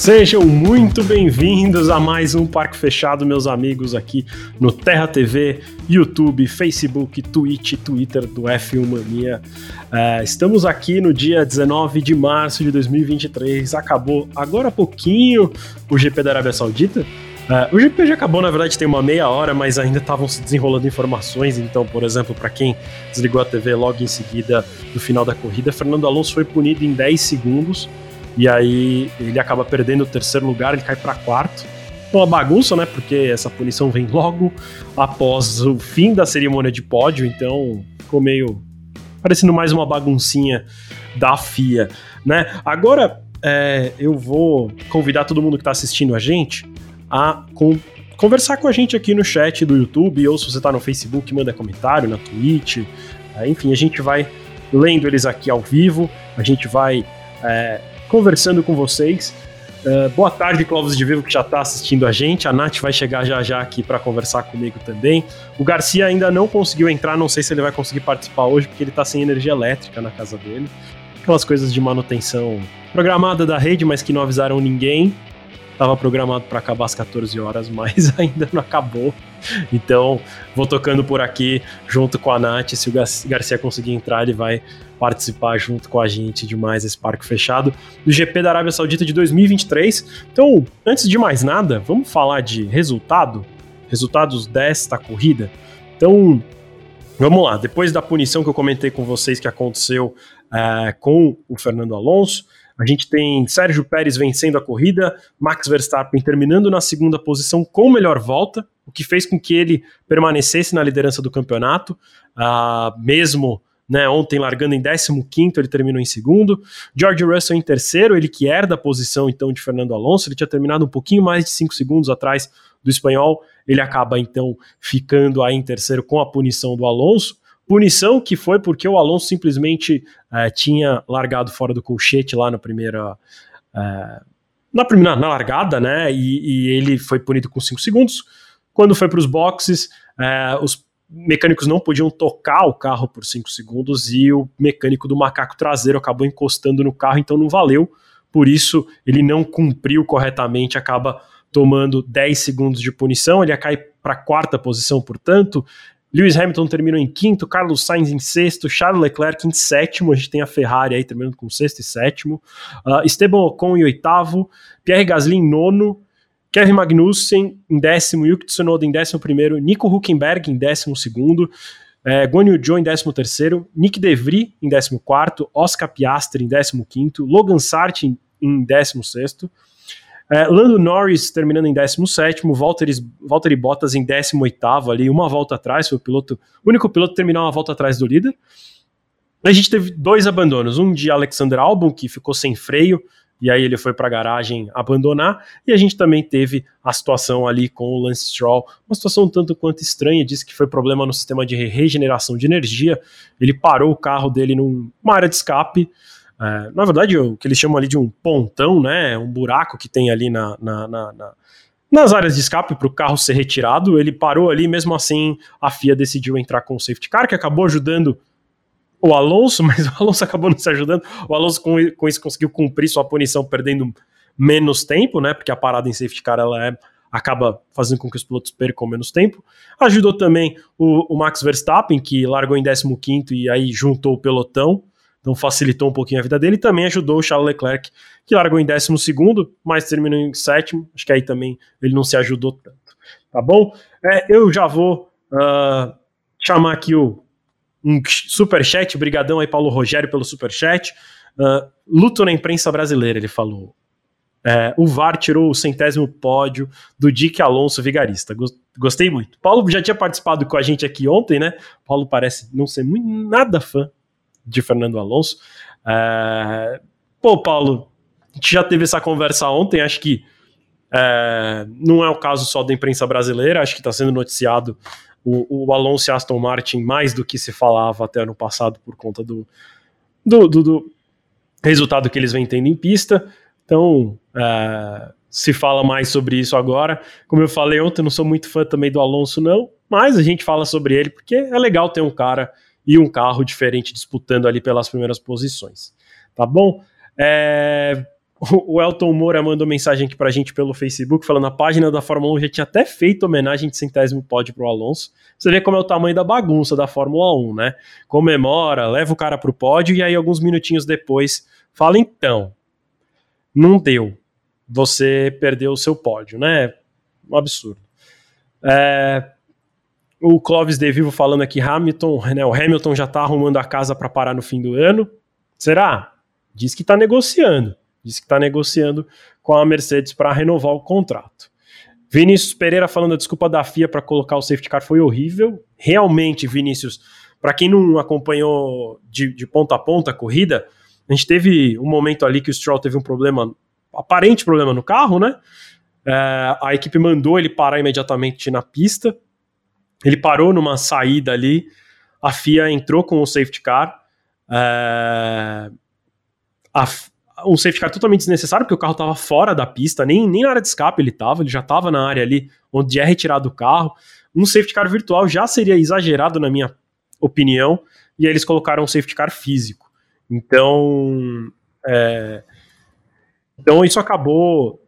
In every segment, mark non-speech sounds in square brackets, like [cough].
Sejam muito bem-vindos a mais um Parque Fechado, meus amigos, aqui no Terra TV, YouTube, Facebook, Twitch, Twitter do F1 Mania. É, estamos aqui no dia 19 de março de 2023. Acabou agora há pouquinho o GP da Arábia Saudita. É, o GP já acabou, na verdade, tem uma meia hora, mas ainda estavam se desenrolando informações. Então, por exemplo, para quem desligou a TV logo em seguida do final da corrida, Fernando Alonso foi punido em 10 segundos e aí ele acaba perdendo o terceiro lugar, ele cai para quarto. Uma bagunça, né? Porque essa punição vem logo após o fim da cerimônia de pódio, então ficou meio parecendo mais uma baguncinha da FIA, né? Agora é, eu vou convidar todo mundo que está assistindo a gente a com, conversar com a gente aqui no chat do YouTube, ou se você está no Facebook, manda comentário, na Twitch, é, enfim, a gente vai lendo eles aqui ao vivo, a gente vai é, conversando com vocês. Uh, boa tarde, Clóvis de Vivo, que já está assistindo a gente. A Nath vai chegar já já aqui para conversar comigo também. O Garcia ainda não conseguiu entrar, não sei se ele vai conseguir participar hoje, porque ele está sem energia elétrica na casa dele. Aquelas coisas de manutenção programada da rede, mas que não avisaram ninguém. Estava programado para acabar às 14 horas, [laughs] mas ainda não acabou. Então, vou tocando por aqui junto com a Nath. Se o Garcia conseguir entrar, ele vai participar junto com a gente de mais esse parque fechado do GP da Arábia Saudita de 2023. Então, antes de mais nada, vamos falar de resultado, resultados desta corrida. Então, vamos lá. Depois da punição que eu comentei com vocês que aconteceu é, com o Fernando Alonso, a gente tem Sérgio Pérez vencendo a corrida, Max Verstappen terminando na segunda posição com melhor volta, o que fez com que ele permanecesse na liderança do campeonato, uh, mesmo né, ontem largando em 15 ele terminou em segundo. George Russell em terceiro, ele que herda a posição então de Fernando Alonso, ele tinha terminado um pouquinho mais de 5 segundos atrás do espanhol, ele acaba então ficando aí em terceiro com a punição do Alonso. Punição que foi porque o Alonso simplesmente uh, tinha largado fora do colchete lá na primeira. Uh, na, primeira, na largada, né? E, e ele foi punido com 5 segundos. Quando foi para os boxes, uh, os mecânicos não podiam tocar o carro por 5 segundos e o mecânico do macaco traseiro acabou encostando no carro, então não valeu. Por isso, ele não cumpriu corretamente, acaba tomando 10 segundos de punição. Ele cai para a quarta posição, portanto. Lewis Hamilton terminou em quinto, Carlos Sainz em sexto, Charles Leclerc em sétimo, a gente tem a Ferrari aí terminando com sexto e sétimo, uh, Esteban Ocon em oitavo, Pierre Gasly em nono, Kevin Magnussen em décimo, Yuki Tsunoda em décimo primeiro, Nico Huckenberg em décimo segundo, é, Guan Yu Zhou em décimo terceiro, Nick DeVry em décimo quarto, Oscar Piastri em décimo quinto, Logan Sartre em décimo sexto, é, Lando Norris terminando em 17, Valtteri, Valtteri Bottas em 18 ali, uma volta atrás, foi o piloto, o único piloto a terminar uma volta atrás do líder. A gente teve dois abandonos, um de Alexander Albon, que ficou sem freio, e aí ele foi para a garagem abandonar, e a gente também teve a situação ali com o Lance Stroll, uma situação tanto quanto estranha, disse que foi problema no sistema de regeneração de energia, ele parou o carro dele numa área de escape, é, na verdade o que eles chamam ali de um pontão, né, um buraco que tem ali na, na, na, na nas áreas de escape para o carro ser retirado, ele parou ali, mesmo assim a FIA decidiu entrar com o safety car, que acabou ajudando o Alonso, [laughs] mas o Alonso acabou não se ajudando. O Alonso com, com isso conseguiu cumprir sua punição perdendo menos tempo, né? Porque a parada em safety car ela é, acaba fazendo com que os pilotos percam menos tempo. Ajudou também o, o Max Verstappen, que largou em 15 e aí juntou o pelotão. Então facilitou um pouquinho a vida dele. Também ajudou o Charles Leclerc, que largou em 12, mas terminou em sétimo. Acho que aí também ele não se ajudou tanto. Tá bom? É, eu já vou uh, chamar aqui o um super chat, brigadão aí Paulo Rogério pelo super chat. Uh, luto na imprensa brasileira, ele falou. É, o VAR tirou o centésimo pódio do Dick Alonso Vigarista. Gostei muito. Paulo já tinha participado com a gente aqui ontem, né? Paulo parece não ser muito, nada fã de Fernando Alonso. É, pô, Paulo, a gente já teve essa conversa ontem, acho que é, não é o caso só da imprensa brasileira, acho que está sendo noticiado o, o Alonso e Aston Martin mais do que se falava até ano passado por conta do, do, do, do resultado que eles vêm tendo em pista. Então, é, se fala mais sobre isso agora. Como eu falei ontem, não sou muito fã também do Alonso, não, mas a gente fala sobre ele porque é legal ter um cara e um carro diferente disputando ali pelas primeiras posições. Tá bom? É, o Elton Moura mandou mensagem aqui pra gente pelo Facebook, falando a página da Fórmula 1 já tinha até feito homenagem de centésimo pódio pro Alonso. Você vê como é o tamanho da bagunça da Fórmula 1, né? Comemora, leva o cara pro pódio e aí alguns minutinhos depois fala, então, não deu. Você perdeu o seu pódio, né? Um absurdo. É, o Clóvis De Vivo falando aqui, Hamilton, né, o Hamilton já tá arrumando a casa para parar no fim do ano. Será? Diz que tá negociando. Diz que está negociando com a Mercedes para renovar o contrato. Vinícius Pereira falando a desculpa da FIA para colocar o safety car foi horrível. Realmente, Vinícius, para quem não acompanhou de, de, ponta a ponta a corrida, a gente teve um momento ali que o Stroll teve um problema, aparente problema no carro, né? É, a equipe mandou ele parar imediatamente na pista. Ele parou numa saída ali. A FIA entrou com o safety car. É, a, um safety car totalmente desnecessário, porque o carro estava fora da pista, nem, nem na área de escape ele estava, ele já estava na área ali onde é retirado o carro. Um safety car virtual já seria exagerado, na minha opinião, e aí eles colocaram um safety car físico. Então, é, então isso acabou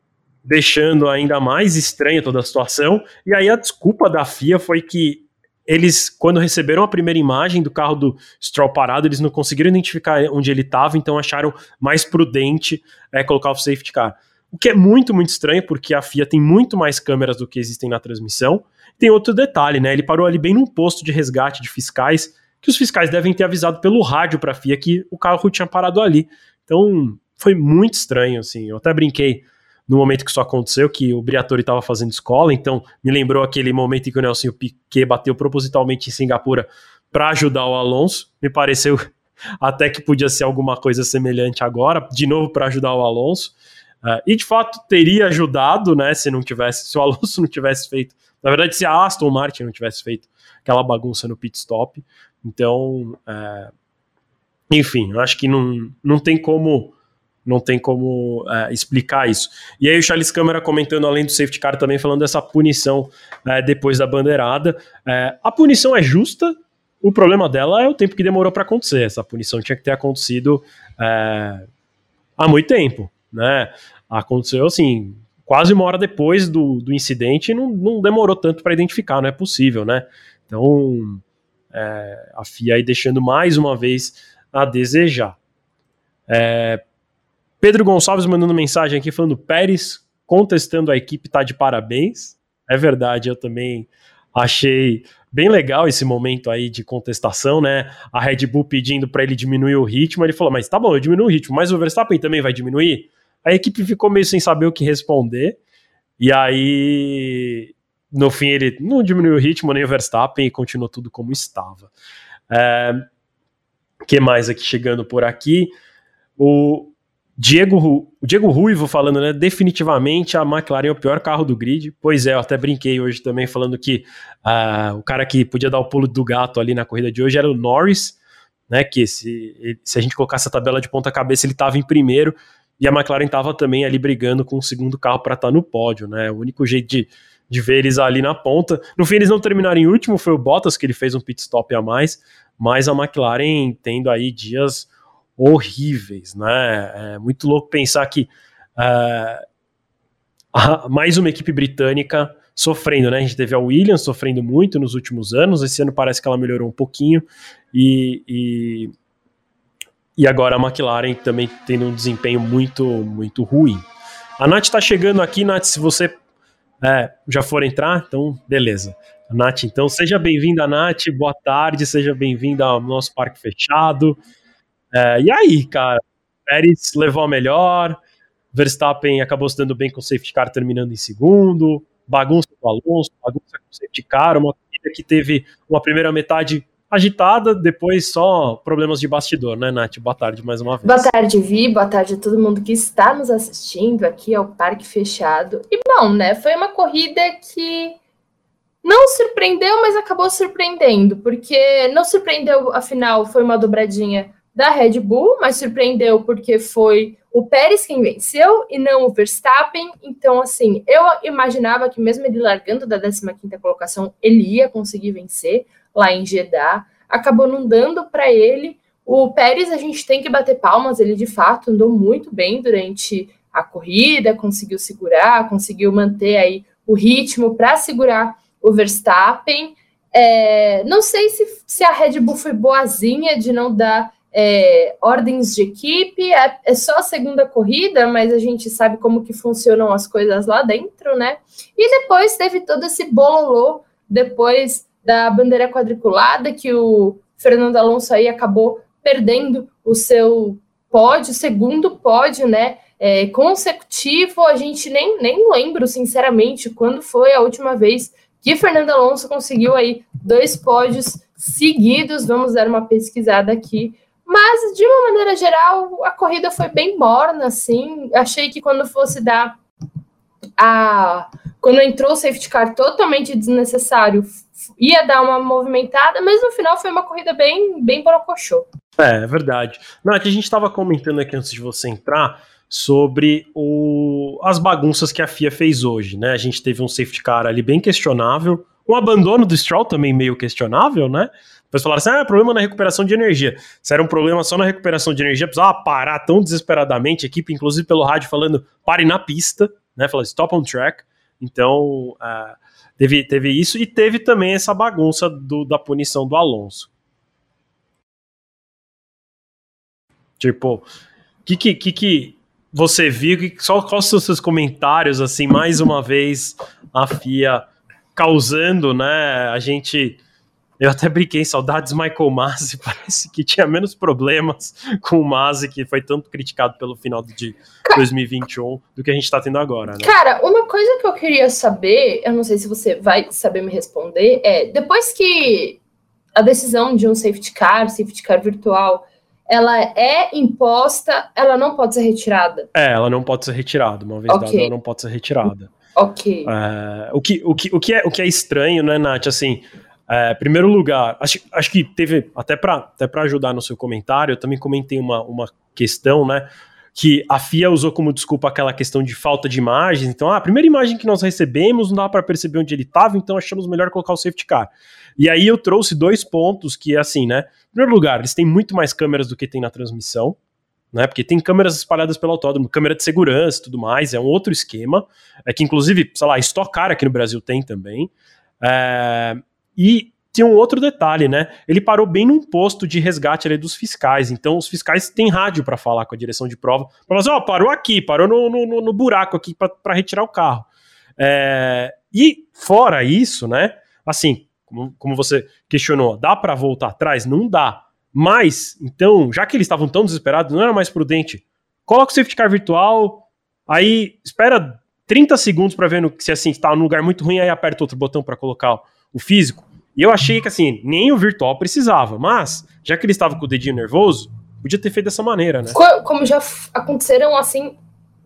deixando ainda mais estranha toda a situação. E aí a desculpa da FIA foi que eles, quando receberam a primeira imagem do carro do Stroll parado, eles não conseguiram identificar onde ele estava, então acharam mais prudente é, colocar o safety car. O que é muito, muito estranho, porque a FIA tem muito mais câmeras do que existem na transmissão. Tem outro detalhe, né? Ele parou ali bem num posto de resgate de fiscais, que os fiscais devem ter avisado pelo rádio para a FIA que o carro tinha parado ali. Então, foi muito estranho, assim. Eu até brinquei no momento que isso aconteceu, que o Briatore estava fazendo escola, então me lembrou aquele momento em que o Nelson Piquet bateu propositalmente em Singapura para ajudar o Alonso. Me pareceu [laughs] até que podia ser alguma coisa semelhante agora, de novo para ajudar o Alonso. Uh, e de fato teria ajudado, né, se não tivesse, se o [laughs] Alonso não tivesse feito, na verdade, se a Aston Martin não tivesse feito aquela bagunça no pit stop. Então, uh, enfim, eu acho que não, não tem como não tem como é, explicar isso. E aí o Charles Câmara comentando, além do safety car, também falando dessa punição é, depois da bandeirada. É, a punição é justa, o problema dela é o tempo que demorou para acontecer. Essa punição tinha que ter acontecido é, há muito tempo. Né? Aconteceu assim, quase uma hora depois do, do incidente e não, não demorou tanto para identificar, não é possível, né? Então, é, a FIA aí deixando mais uma vez a desejar. É, Pedro Gonçalves mandando mensagem aqui falando Pérez contestando a equipe tá de parabéns. É verdade, eu também achei bem legal esse momento aí de contestação, né? A Red Bull pedindo para ele diminuir o ritmo, ele falou: "Mas tá bom, eu diminuo o ritmo, mas o Verstappen também vai diminuir?" A equipe ficou meio sem saber o que responder. E aí, no fim, ele não diminuiu o ritmo nem o Verstappen e continuou tudo como estava. É, que mais aqui chegando por aqui? O, Diego, Diego Ruivo falando, né? Definitivamente a McLaren é o pior carro do grid. Pois é, eu até brinquei hoje também falando que uh, o cara que podia dar o pulo do gato ali na corrida de hoje era o Norris, né? Que se, se a gente colocasse a tabela de ponta cabeça, ele estava em primeiro e a McLaren estava também ali brigando com o segundo carro para estar tá no pódio, né? O único jeito de, de ver eles ali na ponta. No fim, eles não terminaram em último, foi o Bottas que ele fez um pit stop a mais, mas a McLaren tendo aí dias horríveis, né? É muito louco pensar que uh, mais uma equipe britânica sofrendo, né? A gente teve a Williams sofrendo muito nos últimos anos, esse ano parece que ela melhorou um pouquinho, e, e, e agora a McLaren também tendo um desempenho muito, muito ruim. A Nath está chegando aqui, Nath, se você é, já for entrar, então beleza. Nath, então seja bem-vinda, Nath, boa tarde, seja bem-vinda ao nosso parque fechado. É, e aí, cara, Pérez levou a melhor, Verstappen acabou se dando bem com o safety car terminando em segundo, bagunça com o Alonso, bagunça com o safety car, uma corrida que teve uma primeira metade agitada, depois só problemas de bastidor, né, Nath? Boa tarde mais uma vez. Boa tarde, Vi, boa tarde a todo mundo que está nos assistindo aqui ao Parque Fechado. E bom, né, foi uma corrida que não surpreendeu, mas acabou surpreendendo, porque não surpreendeu, afinal, foi uma dobradinha da Red Bull, mas surpreendeu porque foi o Pérez quem venceu e não o Verstappen. Então, assim, eu imaginava que mesmo ele largando da 15ª colocação, ele ia conseguir vencer lá em Jeddah. Acabou não dando para ele. O Pérez, a gente tem que bater palmas, ele de fato andou muito bem durante a corrida, conseguiu segurar, conseguiu manter aí o ritmo para segurar o Verstappen. É, não sei se, se a Red Bull foi boazinha de não dar é, ordens de equipe, é, é, só a segunda corrida, mas a gente sabe como que funcionam as coisas lá dentro, né? E depois teve todo esse bololô, depois da bandeira quadriculada, que o Fernando Alonso aí acabou perdendo o seu pódio, segundo pódio, né? É, consecutivo, a gente nem, nem lembro, sinceramente, quando foi a última vez que Fernando Alonso conseguiu aí dois pódios seguidos. Vamos dar uma pesquisada aqui mas, de uma maneira geral, a corrida foi bem morna, assim. Achei que quando fosse dar a. Quando entrou o safety car totalmente desnecessário, ia dar uma movimentada, mas no final foi uma corrida bem, bem borocochô. É, é verdade. Não, é que a gente estava comentando aqui antes de você entrar sobre o, as bagunças que a FIA fez hoje, né? A gente teve um safety car ali bem questionável, um abandono do Stroll também meio questionável, né? Depois falaram assim: ah, problema na recuperação de energia. Se era um problema só na recuperação de energia, precisava parar tão desesperadamente, a equipe, inclusive pelo rádio, falando pare na pista, né? Falando stop on track. Então, uh, teve, teve isso e teve também essa bagunça do, da punição do Alonso. Tipo, o que, que, que, você viu? Que, só quais são os seus comentários, assim, mais uma vez, a FIA causando, né? A gente eu até brinquei, saudades Michael Masi, [laughs] parece que tinha menos problemas com o Masi, que foi tanto criticado pelo final de 2021, do que a gente tá tendo agora, né? Cara, uma coisa que eu queria saber, eu não sei se você vai saber me responder, é, depois que a decisão de um safety car, safety car virtual, ela é imposta, ela não pode ser retirada? É, ela não pode ser retirada, uma vez okay. dada, ela não pode ser retirada. Ok. É, o, que, o, que, o, que é, o que é estranho, né, Nath, assim... É, primeiro lugar, acho, acho que teve, até para até ajudar no seu comentário, eu também comentei uma, uma questão, né? Que a FIA usou como desculpa aquela questão de falta de imagens. Então, ah, a primeira imagem que nós recebemos não dava para perceber onde ele estava, então achamos melhor colocar o safety car. E aí eu trouxe dois pontos que assim, né? Em primeiro lugar, eles têm muito mais câmeras do que tem na transmissão, né? Porque tem câmeras espalhadas pelo autódromo, câmera de segurança e tudo mais, é um outro esquema. É que, inclusive, sei lá, Stock Car aqui no Brasil tem também. É, e tinha um outro detalhe, né? Ele parou bem num posto de resgate ali dos fiscais. Então, os fiscais têm rádio para falar com a direção de prova. Para falar assim, ó, parou aqui, parou no, no, no buraco aqui para retirar o carro. É, e fora isso, né? Assim, como, como você questionou, dá para voltar atrás? Não dá. Mas, então, já que eles estavam tão desesperados, não era mais prudente? Coloca o safety car virtual, aí espera 30 segundos para ver no, se assim está num lugar muito ruim, aí aperta outro botão para colocar o físico. E eu achei que assim, nem o virtual precisava, mas já que ele estava com o dedinho nervoso, podia ter feito dessa maneira, né? Como já aconteceram assim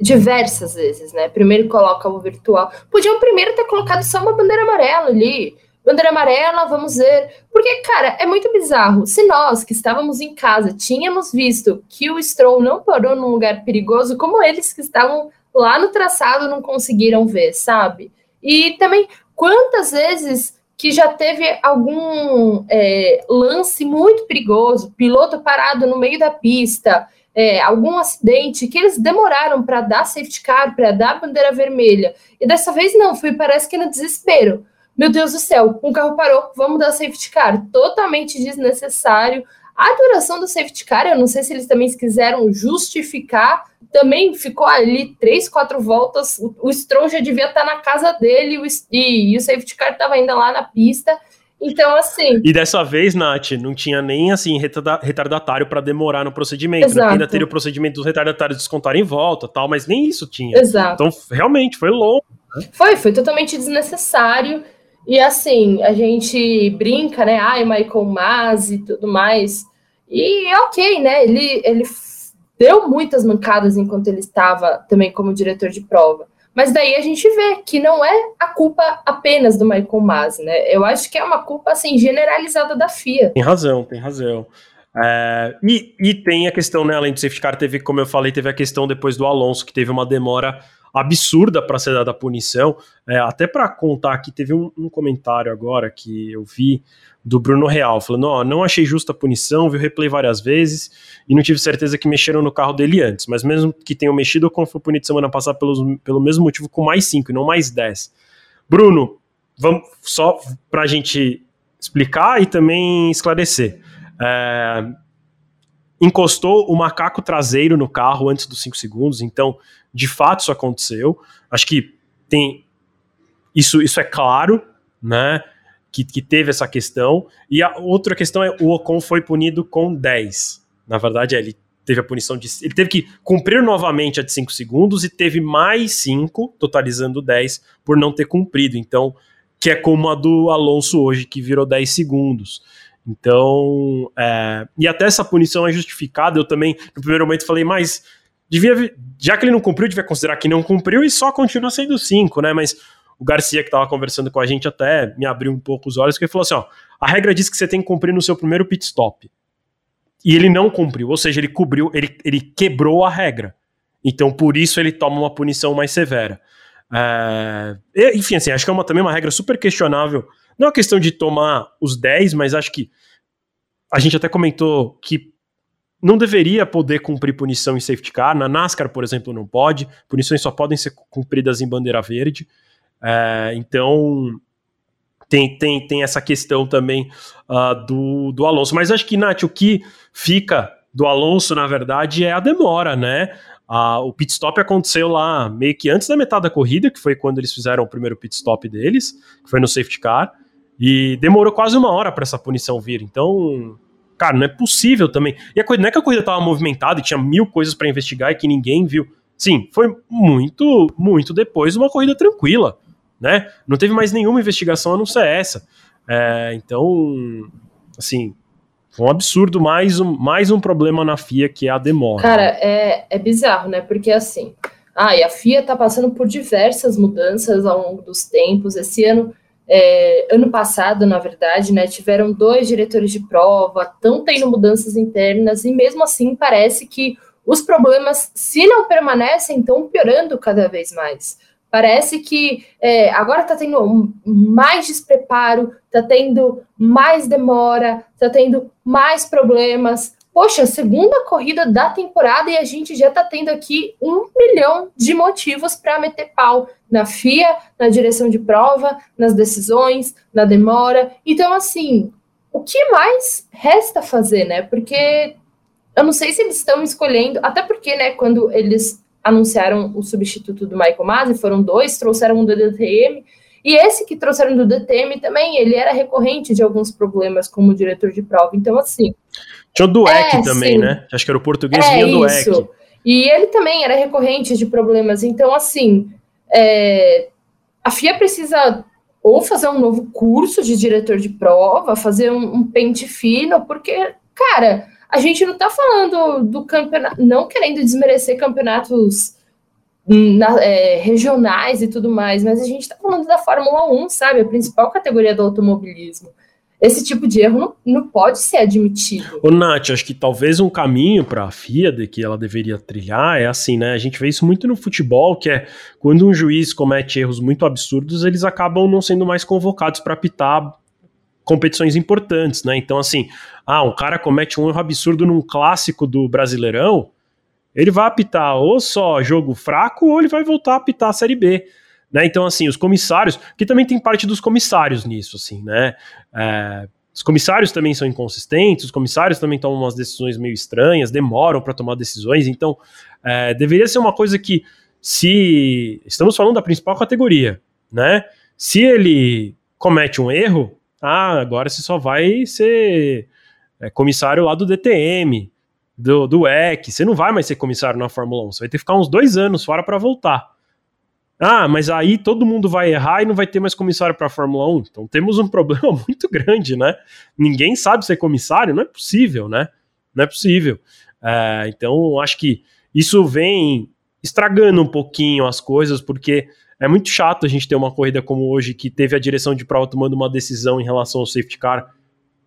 diversas vezes, né? Primeiro coloca o virtual. Podiam primeiro ter colocado só uma bandeira amarela ali. Bandeira amarela, vamos ver. Porque, cara, é muito bizarro. Se nós que estávamos em casa tínhamos visto que o Stroll não parou num lugar perigoso, como eles que estavam lá no traçado não conseguiram ver, sabe? E também, quantas vezes que já teve algum é, lance muito perigoso, piloto parado no meio da pista, é, algum acidente, que eles demoraram para dar safety car, para dar bandeira vermelha. E dessa vez não, foi parece que no desespero. Meu Deus do céu, um carro parou, vamos dar safety car. Totalmente desnecessário. A duração do safety car, eu não sei se eles também quiseram justificar, também ficou ali três, quatro voltas. O, o Stroll já devia estar na casa dele o, e, e o safety car estava ainda lá na pista. Então, assim. E dessa vez, Nath, não tinha nem assim retardatário para demorar no procedimento. Né? Ainda teria o procedimento dos retardatários descontarem em volta tal, mas nem isso tinha. Exato. Então, realmente, foi longo. Né? Foi, foi totalmente desnecessário. E assim, a gente brinca, né? Ai, Michael Masi e tudo mais. E é ok, né? Ele, ele deu muitas mancadas enquanto ele estava também como diretor de prova. Mas daí a gente vê que não é a culpa apenas do Michael Masi, né? Eu acho que é uma culpa assim generalizada da FIA. Tem razão, tem razão. É, e, e, tem a questão, né, além do safety car, teve, como eu falei, teve a questão depois do Alonso, que teve uma demora absurda para ser dada a punição. É, até para contar aqui, teve um, um, comentário agora que eu vi do Bruno Real, falando: oh, não achei justa a punição, vi o replay várias vezes e não tive certeza que mexeram no carro dele antes, mas mesmo que tenham mexido, como foi punido semana passada pelos, pelo mesmo motivo, com mais 5 e não mais 10. Bruno, vamos só para a gente explicar e também esclarecer. É, encostou o macaco traseiro no carro antes dos 5 segundos, então de fato isso aconteceu. Acho que tem isso, isso é claro, né? Que, que teve essa questão. E a outra questão é o Ocon foi punido com 10. Na verdade, é, ele teve a punição de. Ele teve que cumprir novamente a de 5 segundos e teve mais 5, totalizando 10, por não ter cumprido. Então, que é como a do Alonso hoje, que virou 10 segundos. Então, é, e até essa punição é justificada. Eu também, no primeiro momento, falei, mas devia, já que ele não cumpriu, devia considerar que não cumpriu e só continua sendo 5, né? Mas o Garcia, que estava conversando com a gente, até me abriu um pouco os olhos, porque ele falou assim: ó, a regra diz que você tem que cumprir no seu primeiro pit stop. E ele não cumpriu, ou seja, ele cobriu, ele, ele quebrou a regra. Então, por isso, ele toma uma punição mais severa. É, enfim, assim, acho que é uma, também uma regra super questionável. Não é uma questão de tomar os 10, mas acho que a gente até comentou que não deveria poder cumprir punição em safety car. Na NASCAR, por exemplo, não pode. Punições só podem ser cumpridas em bandeira verde. É, então, tem, tem, tem essa questão também uh, do, do Alonso. Mas acho que, Nath, o que fica do Alonso, na verdade, é a demora, né? Uh, o pit stop aconteceu lá meio que antes da metade da corrida, que foi quando eles fizeram o primeiro pit stop deles, que foi no safety car, e demorou quase uma hora para essa punição vir. Então, cara, não é possível também. E a coisa, não é que a corrida estava movimentada e tinha mil coisas para investigar e que ninguém viu. Sim, foi muito, muito depois de uma corrida tranquila né? Não teve mais nenhuma investigação a não ser essa. É, então, assim, foi um absurdo, mais um, mais um problema na FIA que é a demora. Cara, é, é bizarro, né? Porque assim, ah, e a FIA tá passando por diversas mudanças ao longo dos tempos. Esse ano, é, ano passado, na verdade, né, tiveram dois diretores de prova, estão tendo mudanças internas, e mesmo assim parece que os problemas, se não permanecem, estão piorando cada vez mais. Parece que é, agora está tendo mais despreparo, está tendo mais demora, está tendo mais problemas. Poxa, segunda corrida da temporada e a gente já está tendo aqui um milhão de motivos para meter pau na FIA, na direção de prova, nas decisões, na demora. Então, assim, o que mais resta fazer, né? Porque eu não sei se eles estão escolhendo, até porque, né, quando eles anunciaram o substituto do Michael Masi, foram dois, trouxeram um do DTM, e esse que trouxeram do DTM também, ele era recorrente de alguns problemas como diretor de prova, então assim... Tinha o Dueck é, também, sim. né? Acho que era o português é, vinha do Dueck. E ele também era recorrente de problemas, então assim, é, a FIA precisa ou fazer um novo curso de diretor de prova, fazer um, um pente fino, porque, cara a gente não está falando do campeonato, não querendo desmerecer campeonatos na, é, regionais e tudo mais, mas a gente está falando da Fórmula 1, sabe? A principal categoria do automobilismo. Esse tipo de erro não, não pode ser admitido. Ô, Nath, acho que talvez um caminho para a FIA de que ela deveria trilhar é assim, né? A gente vê isso muito no futebol, que é quando um juiz comete erros muito absurdos, eles acabam não sendo mais convocados para apitar competições importantes, né? Então, assim, ah, um cara comete um erro absurdo num clássico do Brasileirão, ele vai apitar ou só jogo fraco ou ele vai voltar a apitar a Série B. Né? Então, assim, os comissários, que também tem parte dos comissários nisso, assim, né? É, os comissários também são inconsistentes, os comissários também tomam umas decisões meio estranhas, demoram para tomar decisões, então é, deveria ser uma coisa que, se estamos falando da principal categoria, né? Se ele comete um erro, ah, agora você só vai ser é, comissário lá do DTM, do, do EC. Você não vai mais ser comissário na Fórmula 1. Você vai ter que ficar uns dois anos fora para voltar. Ah, mas aí todo mundo vai errar e não vai ter mais comissário para a Fórmula 1. Então temos um [laughs] problema muito grande, né? Ninguém sabe ser comissário, não é possível, né? Não é possível. É, então acho que isso vem estragando um pouquinho as coisas, porque é muito chato a gente ter uma corrida como hoje, que teve a direção de prova tomando uma decisão em relação ao safety car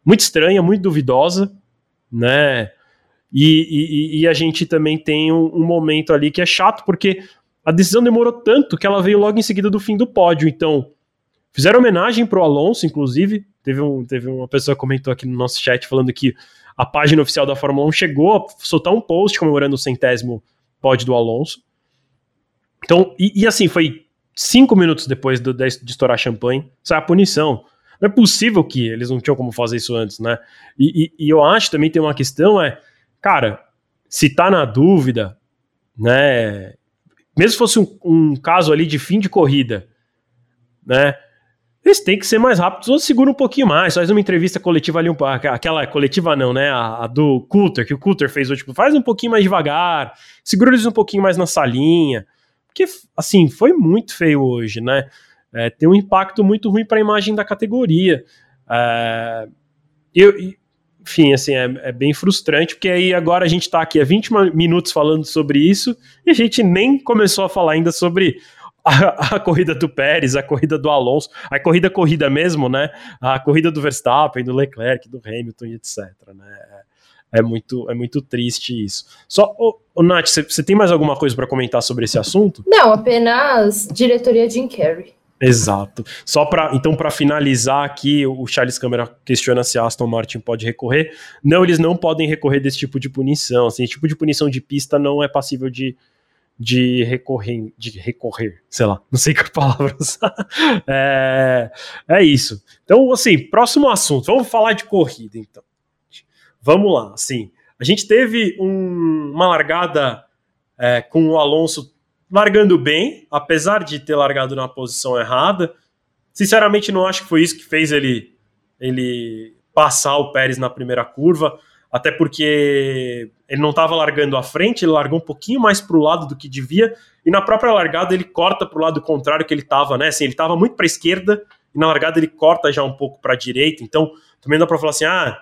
muito estranha, muito duvidosa, né? E, e, e a gente também tem um, um, momento ali que é chato, porque a decisão demorou tanto que ela veio logo em seguida do fim do pódio. Então, fizeram homenagem pro Alonso, inclusive. Teve, um, teve uma pessoa que comentou aqui no nosso chat falando que a página oficial da Fórmula 1 chegou a soltar um post comemorando o centésimo pódio do Alonso. Então, e, e assim, foi cinco minutos depois do, de, estourar champanhe, sai a punição. Não é possível que eles não tinham como fazer isso antes, né? E, e, e eu acho também tem uma questão, é, cara, se tá na dúvida, né? Mesmo se fosse um, um caso ali de fim de corrida, né? Eles têm que ser mais rápidos ou segura um pouquinho mais, faz uma entrevista coletiva ali, aquela coletiva não, né? A, a, do Coulter, que o Coulter fez hoje, tipo, faz um pouquinho mais devagar, segura eles um pouquinho mais na salinha. Porque, assim, foi muito feio hoje, né? É, tem um impacto muito ruim para a imagem da categoria. É, eu, enfim, assim, é, é, bem frustrante, porque aí agora a gente está aqui há 20 minutos falando sobre isso e a gente nem começou a falar ainda sobre a, a, corrida do Pérez, a corrida do Alonso, a corrida corrida mesmo, né? A corrida do Verstappen, do Leclerc, do Hamilton e etc. Né? É, muito, é muito triste isso. Só, ô, ô Nath, você tem mais alguma coisa para comentar sobre esse assunto? Não, apenas diretoria Jim Carrey. Exato. Só para então para finalizar aqui, o Charles Câmara questiona se a Aston Martin pode recorrer. Não, eles não podem recorrer desse tipo de punição. Assim, esse tipo de punição de pista não é passível de, de recorrer, de recorrer, sei lá, não sei [laughs] que palavras. é, é isso. Então, assim, próximo assunto. Vamos falar de corrida, então. Vamos lá, assim. A gente teve um, uma largada é, com o Alonso largando bem, apesar de ter largado na posição errada. Sinceramente, não acho que foi isso que fez ele, ele passar o Pérez na primeira curva, até porque ele não estava largando à frente, ele largou um pouquinho mais para o lado do que devia, e na própria largada ele corta para o lado contrário que ele estava, né? Assim, ele estava muito para a esquerda, e na largada ele corta já um pouco para a direita, então também dá para falar assim, ah,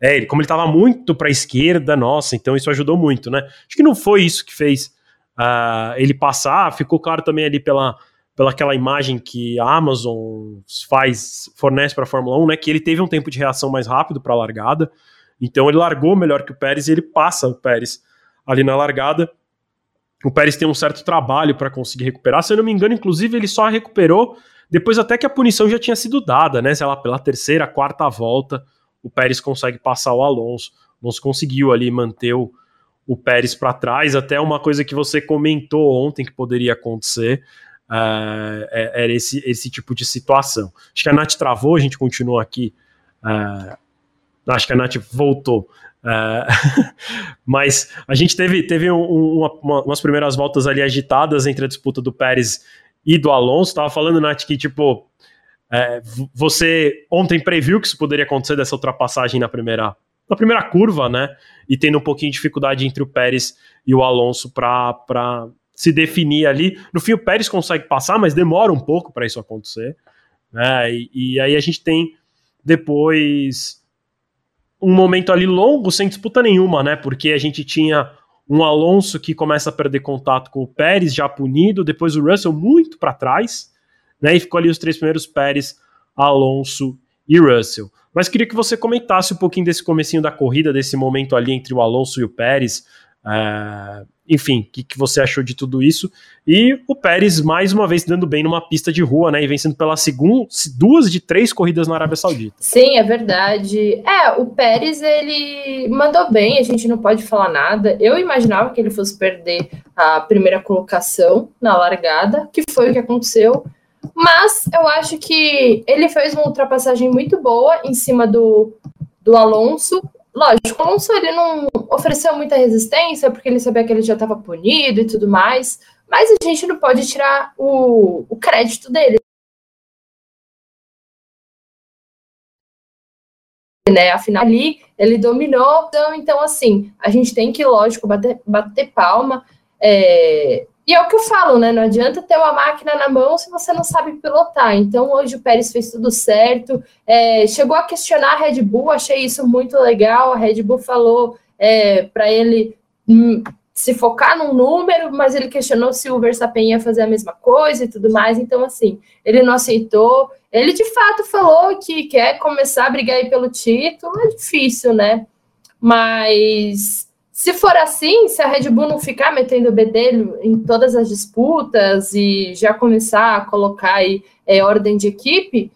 é, como ele estava muito para a esquerda, nossa, então isso ajudou muito, né? Acho que não foi isso que fez uh, ele passar. Ficou claro também ali pela, pela aquela imagem que a Amazon faz, fornece para a Fórmula 1, né? Que ele teve um tempo de reação mais rápido para a largada. Então ele largou melhor que o Pérez e ele passa o Pérez ali na largada. O Pérez tem um certo trabalho para conseguir recuperar. Se eu não me engano, inclusive, ele só recuperou depois até que a punição já tinha sido dada, né? Sei lá, pela terceira, quarta volta, o Pérez consegue passar o Alonso. O Alonso conseguiu ali manter o, o Pérez para trás, até uma coisa que você comentou ontem que poderia acontecer. Uh, era esse, esse tipo de situação. Acho que a Nath travou, a gente continua aqui. Uh, acho que a Nath voltou. Uh, [laughs] mas a gente teve, teve um, uma, uma, umas primeiras voltas ali agitadas entre a disputa do Pérez e do Alonso. Tava falando, Nath, que tipo. É, você ontem previu que isso poderia acontecer dessa ultrapassagem na primeira na primeira curva, né? E tendo um pouquinho de dificuldade entre o Pérez e o Alonso para se definir ali. No fim, o Pérez consegue passar, mas demora um pouco para isso acontecer. Né? E, e, aí a gente tem depois um momento ali longo, sem disputa nenhuma, né? Porque a gente tinha um Alonso que começa a perder contato com o Pérez, já punido, depois o Russell muito para trás, né? E ficou ali os três primeiros Pérez, Alonso e Russell. Mas queria que você comentasse um pouquinho desse comecinho da corrida, desse momento ali entre o Alonso e o Pérez. É, enfim, o que, que, você achou de tudo isso? E o Pérez, mais uma vez, dando bem numa pista de rua, né? E vencendo pela segunda, duas de três corridas na Arábia Saudita. Sim, é verdade. É, o Pérez, ele mandou bem, a gente não pode falar nada. Eu imaginava que ele fosse perder a primeira colocação na largada, que foi o que aconteceu. Mas eu acho que ele fez uma ultrapassagem muito boa em cima do, do Alonso. Lógico, o Alonso ele não ofereceu muita resistência, porque ele sabia que ele já estava punido e tudo mais. Mas a gente não pode tirar o, o crédito dele. Né? Afinal, ali ele dominou. Então, assim, a gente tem que, lógico, bater, bater palma. É, e é o que eu falo, né? Não adianta ter uma máquina na mão se você não sabe pilotar. Então, hoje o Pérez fez tudo certo. É, chegou a questionar a Red Bull, achei isso muito legal. A Red Bull falou é, para ele hum, se focar num número, mas ele questionou se o Verstappen ia fazer a mesma coisa e tudo mais. Então, assim, ele não aceitou. Ele de fato falou que quer começar a brigar aí pelo título. É difícil, né? mas se for assim, se a Red Bull não ficar metendo o bedelho em todas as disputas e já começar a colocar aí é, ordem de equipe,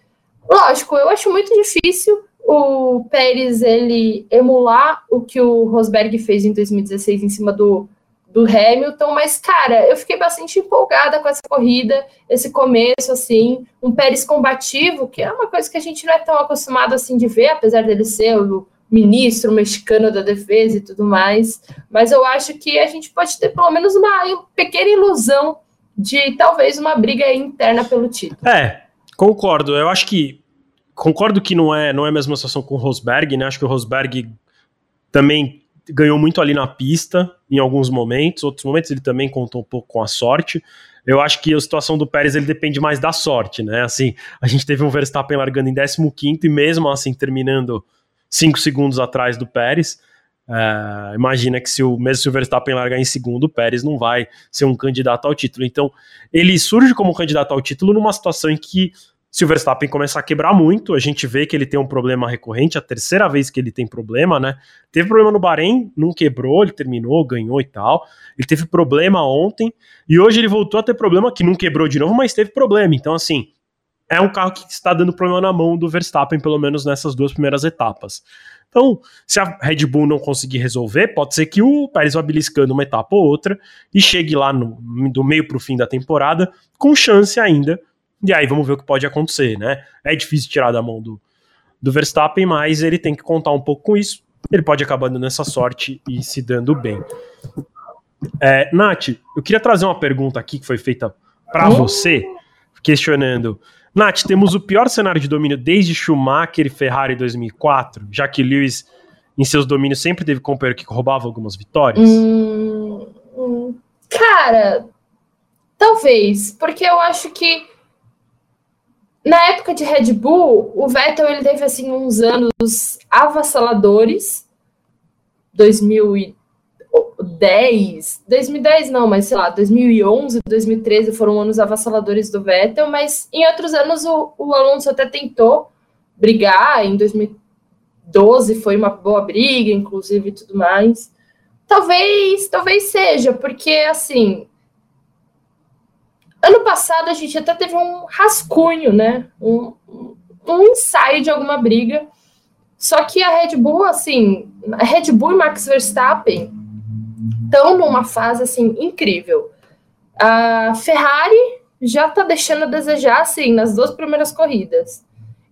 lógico, eu acho muito difícil o Pérez ele emular o que o Rosberg fez em 2016 em cima do, do Hamilton, mas cara, eu fiquei bastante empolgada com essa corrida, esse começo assim, um Pérez combativo, que é uma coisa que a gente não é tão acostumado assim de ver, apesar dele ser o ministro mexicano da defesa e tudo mais. Mas eu acho que a gente pode ter pelo menos uma pequena ilusão de talvez uma briga interna pelo título. É, concordo. Eu acho que concordo que não é não é a mesma situação com o Rosberg, né? Acho que o Rosberg também ganhou muito ali na pista em alguns momentos, outros momentos ele também contou um pouco com a sorte. Eu acho que a situação do Pérez ele depende mais da sorte, né? Assim, a gente teve um Verstappen largando em 15 e mesmo assim terminando cinco segundos atrás do Pérez. Uh, imagina que se o mesmo se o Verstappen largar em segundo, o Pérez não vai ser um candidato ao título. Então, ele surge como candidato ao título numa situação em que, se o Verstappen começar a quebrar muito, a gente vê que ele tem um problema recorrente, a terceira vez que ele tem problema, né? Teve problema no Bahrein, não quebrou, ele terminou, ganhou e tal. Ele teve problema ontem, e hoje ele voltou a ter problema que não quebrou de novo, mas teve problema. Então, assim, é um carro que está dando problema na mão do Verstappen, pelo menos nessas duas primeiras etapas. Então, se a Red Bull não conseguir resolver, pode ser que o Pérez vá beliscando uma etapa ou outra e chegue lá no, do meio para o fim da temporada com chance ainda. E aí vamos ver o que pode acontecer, né? É difícil tirar da mão do, do Verstappen, mas ele tem que contar um pouco com isso. Ele pode acabar dando essa sorte e se dando bem. É, Nath, eu queria trazer uma pergunta aqui que foi feita para você, questionando Nath, temos o pior cenário de domínio desde Schumacher e Ferrari 2004, já que Lewis, em seus domínios, sempre teve companheiro que roubava algumas vitórias? Hum, hum, cara, talvez, porque eu acho que na época de Red Bull, o Vettel ele teve assim uns anos avassaladores, 2000 2010, 2010 não, mas sei lá, 2011, 2013 foram anos avassaladores do Vettel, mas em outros anos o, o Alonso até tentou brigar, em 2012 foi uma boa briga, inclusive e tudo mais. Talvez, talvez seja, porque assim, ano passado a gente até teve um rascunho, né? Um, um ensaio de alguma briga. Só que a Red Bull, assim, a Red Bull e Max Verstappen estão numa fase assim incrível. A Ferrari já está deixando a desejar assim nas duas primeiras corridas.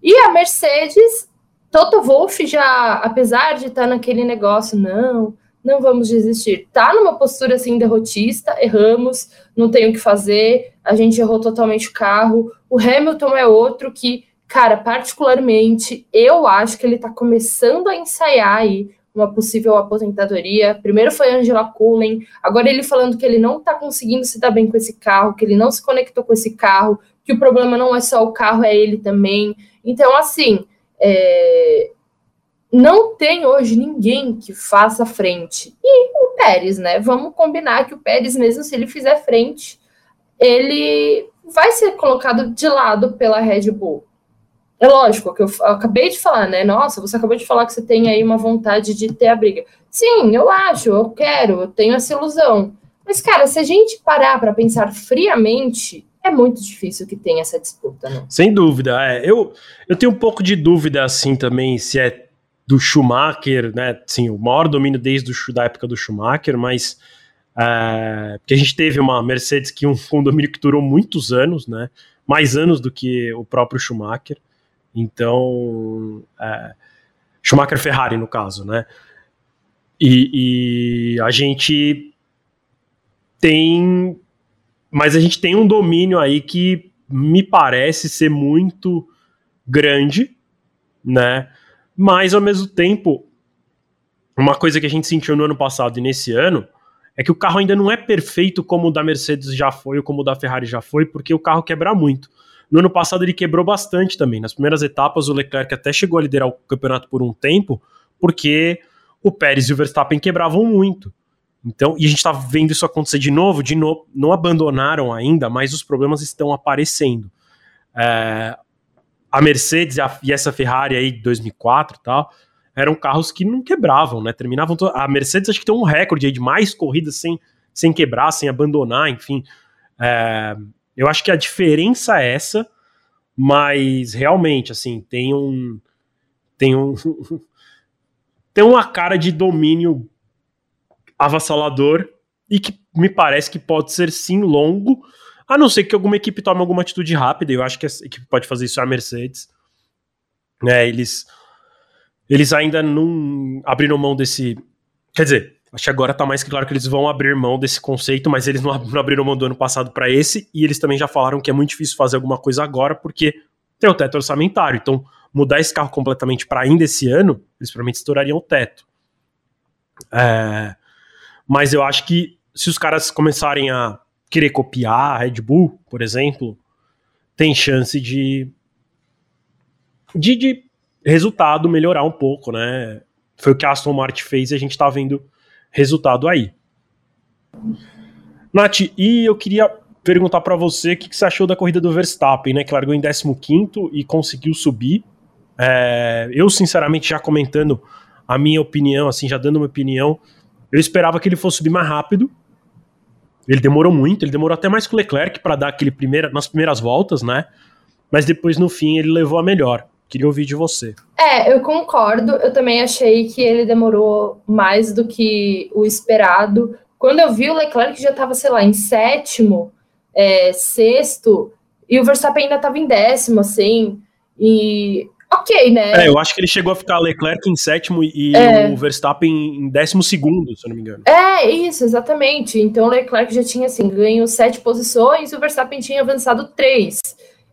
E a Mercedes, Toto Wolff já, apesar de estar tá naquele negócio, não, não vamos desistir. Tá numa postura assim derrotista, erramos, não tem o que fazer, a gente errou totalmente o carro. O Hamilton é outro que, cara, particularmente, eu acho que ele tá começando a ensaiar aí uma possível aposentadoria. Primeiro foi Angela Cullen, agora ele falando que ele não está conseguindo se dar bem com esse carro, que ele não se conectou com esse carro, que o problema não é só o carro, é ele também. Então, assim, é... não tem hoje ninguém que faça frente. E o Pérez, né? Vamos combinar que o Pérez, mesmo se ele fizer frente, ele vai ser colocado de lado pela Red Bull. É lógico que eu, eu, acabei de falar, né? Nossa, você acabou de falar que você tem aí uma vontade de ter a briga. Sim, eu acho, eu quero, eu tenho essa ilusão. Mas, cara, se a gente parar para pensar friamente, é muito difícil que tenha essa disputa, né? Sem dúvida, é. Eu, eu tenho um pouco de dúvida, assim, também, se é do Schumacher, né? Sim, o maior domínio desde o, da época do Schumacher, mas. É, porque a gente teve uma Mercedes que um, um domínio que durou muitos anos, né? Mais anos do que o próprio Schumacher. Então, é, Schumacher Ferrari, no caso, né? E, e, a gente tem. Mas a gente tem um domínio aí que me parece ser muito grande, né? Mas ao mesmo tempo, uma coisa que a gente sentiu no ano passado e nesse ano é que o carro ainda não é perfeito como o da Mercedes já foi ou como o da Ferrari já foi, porque o carro quebra muito. No ano passado ele quebrou bastante também. Nas primeiras etapas, o Leclerc até chegou a liderar o campeonato por um tempo, porque o Pérez e o Verstappen quebravam muito. Então, e a gente está vendo isso acontecer de novo, de novo, não abandonaram ainda, mas os problemas estão aparecendo. É, a Mercedes e, a, e, essa Ferrari aí de 2004 e tal, eram carros que não quebravam, né? Terminavam. To... A Mercedes acho que tem um recorde de mais corridas sem, sem quebrar, sem abandonar, enfim. É, eu acho que a diferença é essa, mas realmente, assim, tem um. Tem um. [laughs] tem uma cara de domínio avassalador e que me parece que pode ser sim longo, a não ser que alguma equipe tome alguma atitude rápida. Eu acho que a equipe pode fazer isso é a Mercedes. É, eles eles ainda não abriram mão desse. Quer dizer, acho que agora tá mais claro que eles vão abrir mão desse conceito, mas eles não abriram mão do ano passado para esse, e eles também já falaram que é muito difícil fazer alguma coisa agora, porque tem o teto orçamentário. Então, mudar esse carro completamente para ainda esse ano, eles provavelmente estourariam o teto. É, mas eu acho que se os caras começarem a querer copiar a Red Bull, por exemplo, tem chance de, de, de resultado melhorar um pouco, né? Foi o que a Aston Martin fez e a gente tá vendo resultado aí. Nath, e eu queria perguntar para você o que, que, você achou da corrida do Verstappen, né? Que largou em 15 e conseguiu subir. É, eu, sinceramente, já comentando a minha opinião, assim, já dando uma opinião, eu esperava que ele fosse subir mais rápido. Ele demorou muito, ele demorou até mais que o Leclerc para dar aquele primeira, nas primeiras voltas, né? Mas depois, no fim, ele levou a melhor. Queria ouvir de você. É, eu concordo. Eu também achei que ele demorou mais do que o esperado. Quando eu vi o Leclerc já estava, sei lá, em sétimo, é, sexto, e o Verstappen ainda estava em décimo, assim. E ok, né? É, eu acho que ele chegou a ficar Leclerc em sétimo e é. o Verstappen em décimo segundo, se eu não me engano. É, isso, exatamente. Então o Leclerc já tinha, assim, ganho sete posições e o Verstappen tinha avançado três.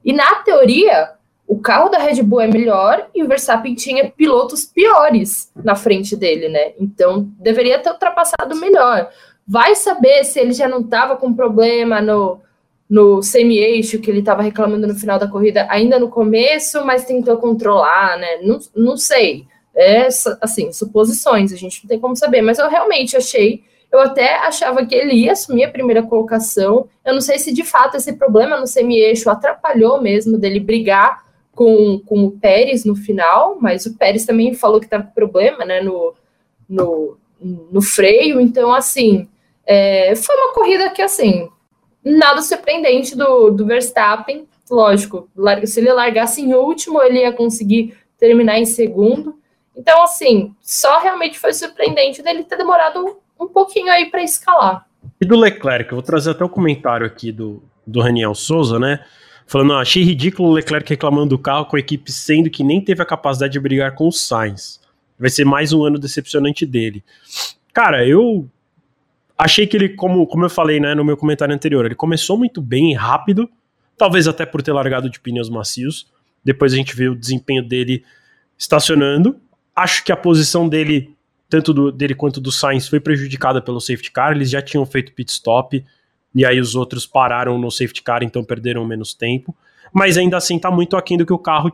E na teoria, o carro da Red Bull é melhor e o Verstappen tinha pilotos piores na frente dele, né? Então deveria ter ultrapassado melhor. Vai saber se ele já não estava com problema no, no semi-eixo que ele estava reclamando no final da corrida, ainda no começo, mas tentou controlar, né? Não, não sei. É assim, suposições, a gente não tem como saber, mas eu realmente achei. Eu até achava que ele ia assumir a primeira colocação. Eu não sei se de fato esse problema no semi-eixo atrapalhou mesmo dele brigar com, com o Pérez no final, mas o Pérez também falou que estava com problema né, no, no, no freio, então assim, é, foi uma corrida que assim, nada surpreendente do, do Verstappen, lógico, se ele largasse em último, ele ia conseguir terminar em segundo, então assim, só realmente foi surpreendente dele ter demorado um pouquinho aí para escalar. E do Leclerc, eu vou trazer até o comentário aqui do, do Raniel Souza, né? Falando, ah, achei ridículo o Leclerc reclamando do carro com a equipe, sendo que nem teve a capacidade de brigar com o Sainz. Vai ser mais um ano decepcionante dele. Cara, eu achei que ele, como, como eu falei né, no meu comentário anterior, ele começou muito bem, rápido, talvez até por ter largado de pneus macios. Depois a gente vê o desempenho dele estacionando. Acho que a posição dele, tanto do, dele quanto do Sainz, foi prejudicada pelo safety car. Eles já tinham feito pit stop e aí os outros pararam no safety car, então perderam menos tempo. Mas ainda assim está muito aquém do que o carro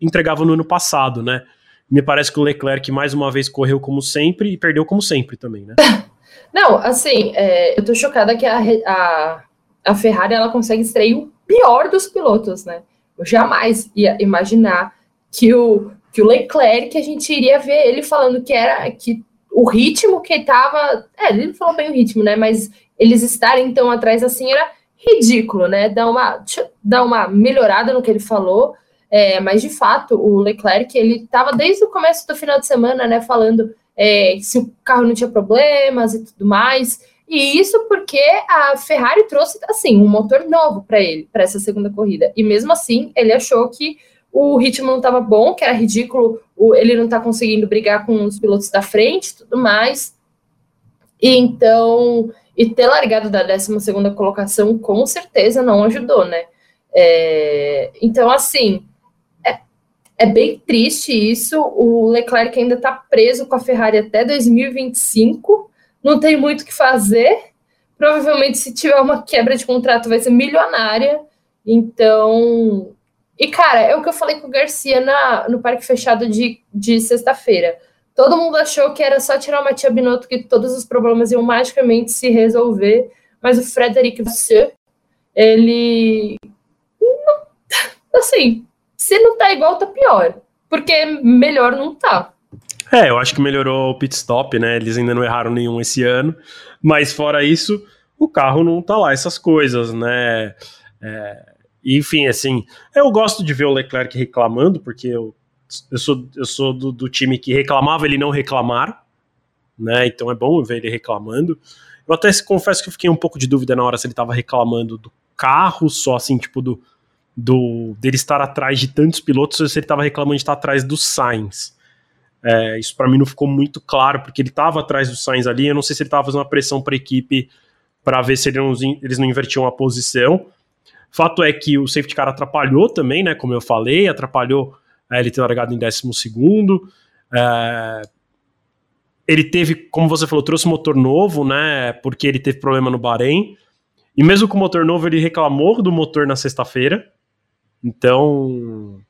entregava no ano passado, né? Me parece que o Leclerc mais uma vez correu como sempre e perdeu como sempre também, né? [laughs] Não, assim, é, eu tô chocada que a, a, a Ferrari ela consegue extrair o pior dos pilotos, né? Eu jamais ia imaginar que o, que o Leclerc a gente iria ver ele falando que era que o ritmo que estava. É, ele não falou bem o ritmo, né? Mas eles estarem tão atrás assim era ridículo, né? Dá uma, dá uma melhorada no que ele falou. É, mas de fato, o Leclerc ele estava desde o começo do final de semana, né, falando é, se o carro não tinha problemas e tudo mais. E isso porque a Ferrari trouxe assim um motor novo para ele para essa segunda corrida. E mesmo assim, ele achou que o ritmo não estava bom, que era ridículo, ele não está conseguindo brigar com os pilotos da frente, tudo mais. E então e ter largado da 12 colocação com certeza não ajudou, né? É, então, assim, é, é, bem triste isso. O Leclerc ainda está preso com a Ferrari até 2025, não tem muito o que fazer. Provavelmente, se tiver uma quebra de contrato, vai ser milionária. Então. E, cara, é o que eu falei com o Garcia na, no parque fechado de, de sexta-feira Todo mundo achou que era só tirar o Matia Binotto que todos os problemas iam magicamente se resolver, mas o Frederic Vasseur, ele. Não, assim, se não tá igual, tá pior. Porque melhor não tá. É, eu acho que melhorou o pit stop, né? Eles ainda não erraram nenhum esse ano, mas fora isso, o carro não tá lá, essas coisas, né? É, enfim, assim, eu gosto de ver o Leclerc reclamando, porque eu, eu sou, eu sou do, do time que reclamava ele não reclamar, né? Então é bom ver ele reclamando. Eu até confesso que eu fiquei um pouco de dúvida na hora se ele tava reclamando do carro, só assim, tipo, do, do dele estar atrás de tantos pilotos, ou se ele tava reclamando de estar atrás do Sainz. É, isso para mim não ficou muito claro, porque ele estava atrás do Sainz ali. Eu não sei se ele estava fazendo uma pressão para equipe para ver se eles não, eles não invertiam a posição. Fato é que o safety car atrapalhou também, né? Como eu falei, atrapalhou ele ter largado em 12 segundo. É, ele teve, como você falou, trouxe motor novo, né? Porque ele teve problema no Bahrein. E mesmo com o motor novo, ele reclamou do motor na sexta-feira. Então,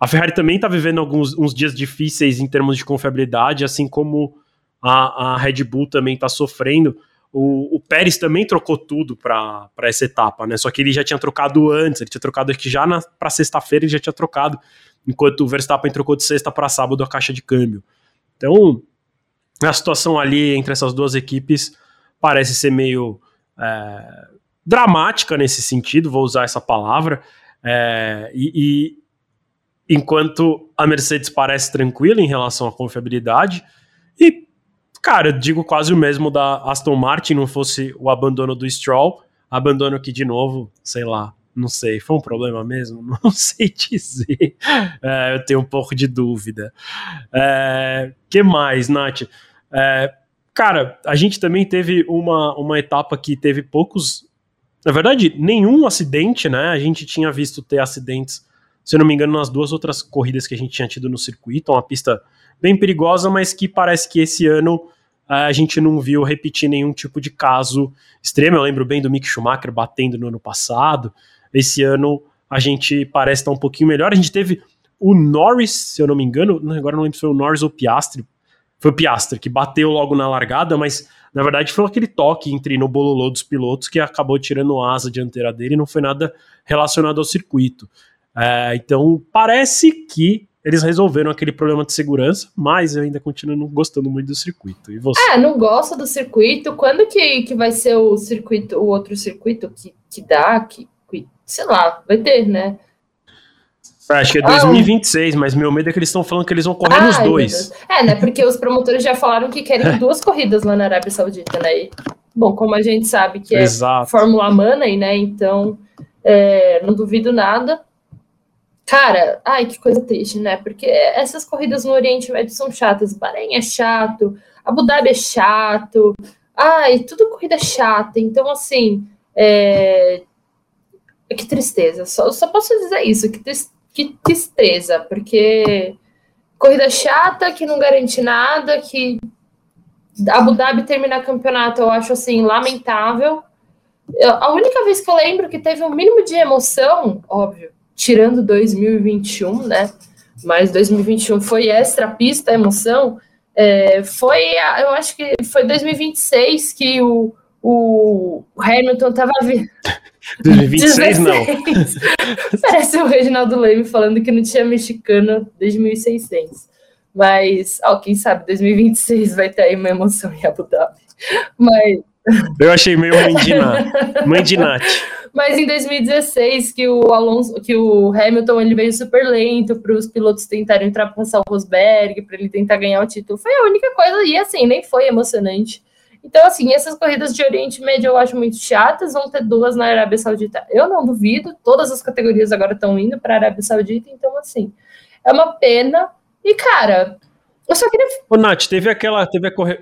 a Ferrari também está vivendo alguns uns dias difíceis em termos de confiabilidade, assim como a, a Red Bull também está sofrendo. O, o, Pérez também trocou tudo para essa etapa, né? Só que ele já tinha trocado antes, ele tinha trocado aqui já para sexta-feira, ele já tinha trocado, enquanto o Verstappen trocou de sexta para sábado a caixa de câmbio. Então, a situação ali entre essas duas equipes parece ser meio é, dramática nesse sentido, vou usar essa palavra. É, e, enquanto a Mercedes parece tranquila em relação à confiabilidade. E, cara, digo quase o mesmo da Aston Martin, não fosse o abandono do Stroll, abandono que, de novo, sei lá, não sei, foi um problema mesmo? [laughs] Não sei dizer. É, eu tenho um pouco de dúvida. É, que mais, Nath? É, cara, a gente também teve uma, uma etapa que teve poucos. Na verdade, nenhum acidente, né? A gente tinha visto ter acidentes se eu não me engano, nas duas outras corridas que a gente tinha tido no circuito, uma pista bem perigosa, mas que parece que esse ano a gente não viu repetir nenhum tipo de caso extremo. Eu lembro bem do Mick Schumacher batendo no ano passado. Esse ano a gente parece estar um pouquinho melhor. A gente teve o Norris, se eu não me engano, agora não lembro se foi o Norris ou o Piastri. Foi o Piastri que bateu logo na largada, mas na verdade foi aquele toque entre no bololô dos pilotos que acabou tirando a asa dianteira dele e não foi nada relacionado ao circuito. É, então parece que eles resolveram aquele problema de segurança, mas eu ainda continuo não gostando muito do circuito. E você? É, não gosta do circuito. Quando que, que vai ser o circuito, o outro circuito que, que dá, que, que sei lá, vai ter, né? Acho que é 2026, ah, mas meu medo é que eles estão falando que eles vão correr ai, nos dois. É, né? Porque os promotores já falaram que querem [laughs] duas corridas lá na Arábia Saudita, né? E, bom, como a gente sabe que é Exato. Fórmula Money, né? Então, é, não duvido nada. Cara, ai, que coisa triste, né? Porque essas corridas no Oriente Médio são chatas. Bahrein é chato, Abu Dhabi é chato, ai, tudo corrida chata. Então, assim, é... que tristeza. Só, só posso dizer isso, que, que tristeza, porque corrida chata, que não garante nada, que Abu Dhabi terminar campeonato eu acho, assim, lamentável. A única vez que eu lembro que teve um mínimo de emoção, óbvio, tirando 2021, né? Mas 2021 foi extra pista, emoção. É, foi, eu acho que foi 2026 que o, o Hamilton tava [laughs] vindo. 2026 não. [laughs] Parece o Reginaldo Leme falando que não tinha mexicano desde 1600. Mas, ó, quem sabe 2026 vai ter aí uma emoção em Abu Dhabi. Mas eu achei meio de Nath. Mas em 2016, que o Alonso, que o Hamilton ele veio super lento para os pilotos tentarem ultrapassar o Rosberg, para ele tentar ganhar o título, foi a única coisa, e assim, nem foi emocionante. Então, assim, essas corridas de Oriente Médio eu acho muito chatas, vão ter duas na Arábia Saudita. Eu não duvido, todas as categorias agora estão indo para a Arábia Saudita, então, assim, é uma pena. E, cara, eu só queria. Ô, Nath, teve aquela, teve, a corre...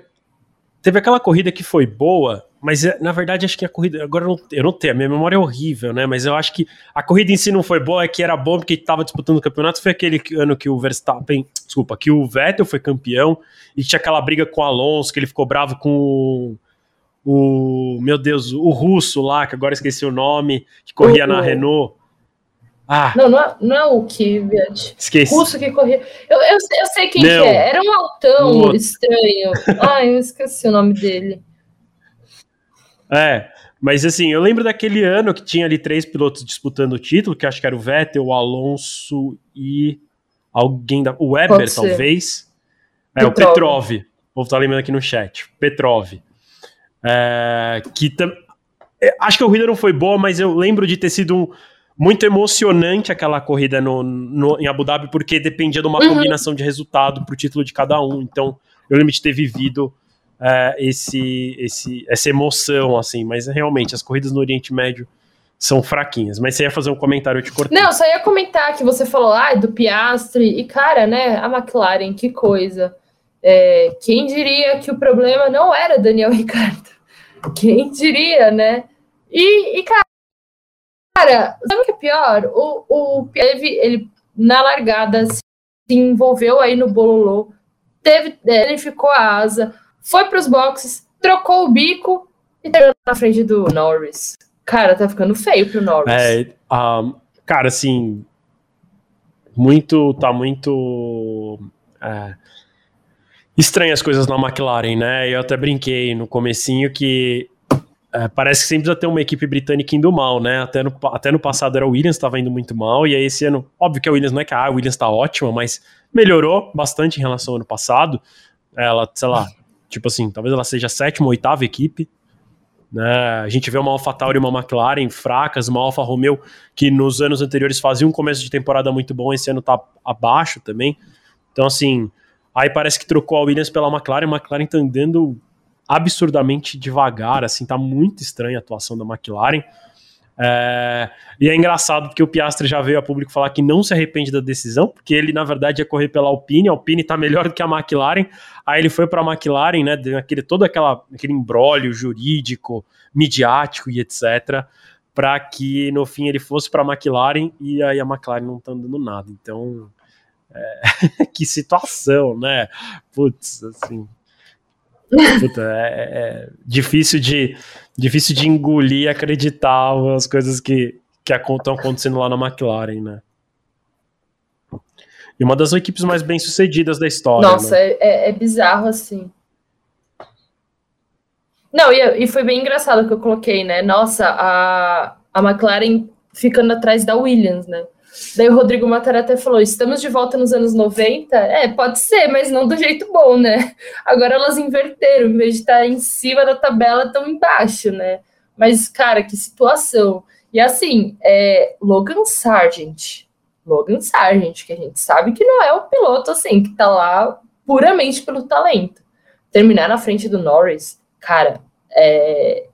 teve aquela corrida que foi boa, mas é, na verdade acho que a corrida. Agora eu não, eu não tenho, a minha memória é horrível, né? Mas eu acho que a corrida em si não foi boa, é que era bom porque estava disputando o campeonato. Foi aquele ano que o Verstappen. Desculpa, que o Vettel foi campeão e tinha aquela briga com o Alonso, que ele ficou bravo com o. o meu Deus, o russo lá, que agora esqueci o nome, que corria na Renault. Ah. Não, não é, não é o Kvyat. Esqueci. Russo que corria. Eu, eu, eu sei quem que é. Era um altão estranho. [laughs] Ai, eu esqueci o nome dele. É, mas assim, eu lembro daquele ano que tinha ali três pilotos disputando o título, que acho que era o Vettel, o Alonso e alguém da. O Weber, talvez. É, Petrov. o Petrov. O povo tá lembrando aqui no chat. Petrov. É, que tam... É, acho que a corrida não foi boa, mas eu lembro de ter sido um, muito emocionante aquela corrida no, no, em Abu Dhabi, porque dependia de uma uhum. combinação de resultado pro título de cada um. Então, eu lembro de ter vivido é, esse, esse, essa emoção, assim, mas realmente as corridas no Oriente Médio são fraquinhas. Mas você ia fazer um comentário, eu te cortei. Não, só ia comentar que você falou, ah, do Piastri, e cara, né, a McLaren, que coisa. É, quem diria que o problema não era Daniel [laughs] Ricardo? Quem diria, né? E, e cara, sabe o que é pior? O, o ele, na largada, se envolveu aí no bololô, teve, ele ficou a asa, foi para os boxes, trocou o bico e terminou na frente do Norris. Cara, tá ficando feio pro Norris. É, um, cara, assim, muito, tá muito é, estranho as coisas na McLaren, né? Eu até brinquei no comecinho que é, parece que sempre precisa ter uma equipe britânica indo mal, né? Até no, até no passado era o Williams, estava indo muito mal, e aí esse ano, óbvio que a Williams não é que ah, a Williams tá ótima, mas melhorou bastante em relação ao ano passado. Ela, sei lá, [laughs] tipo assim, talvez ela seja a sétima ou oitava equipe né? A gente vê uma AlphaTauri e uma McLaren fracas, uma Alfa Romeo que nos anos anteriores fazia um começo de temporada muito bom, esse ano tá abaixo também. Então, assim, aí parece que trocou a Williams pela McLaren, a McLaren tá andando absurdamente devagar, assim, tá muito estranha a atuação da McLaren. É, e é engraçado porque o Piastri já veio a público falar que não se arrepende da decisão, porque ele na verdade ia correr pela Alpine, a Alpine está melhor do que a McLaren. Aí ele foi para a McLaren, né, aquele todo aquela, aquele embrólio jurídico, midiático e etc, para que no fim ele fosse para a McLaren e aí a McLaren não está dando nada. Então, é, [laughs] que situação, né? Putz, assim, Puta, é, é, difícil de difícil de engolir acreditar as coisas que, que estão acontecendo lá na McLaren, né? E uma das equipes mais bem sucedidas da história. Nossa, né? é, é, bizarro assim. Não, e, e foi bem engraçado que eu coloquei, né? Nossa, a, a McLaren ficando atrás da Williams, né? Daí o Rodrigo Matar até falou: estamos de volta nos anos 90? É, pode ser, mas não do jeito bom, né? Agora elas inverteram, em vez de estar em cima da tabela, estão embaixo, né? Mas, cara, que situação. E assim, é, Logan Sargent. Logan Sargent, que a gente sabe que não é o piloto assim, que tá lá puramente pelo talento. Terminar na frente do Norris, cara, é.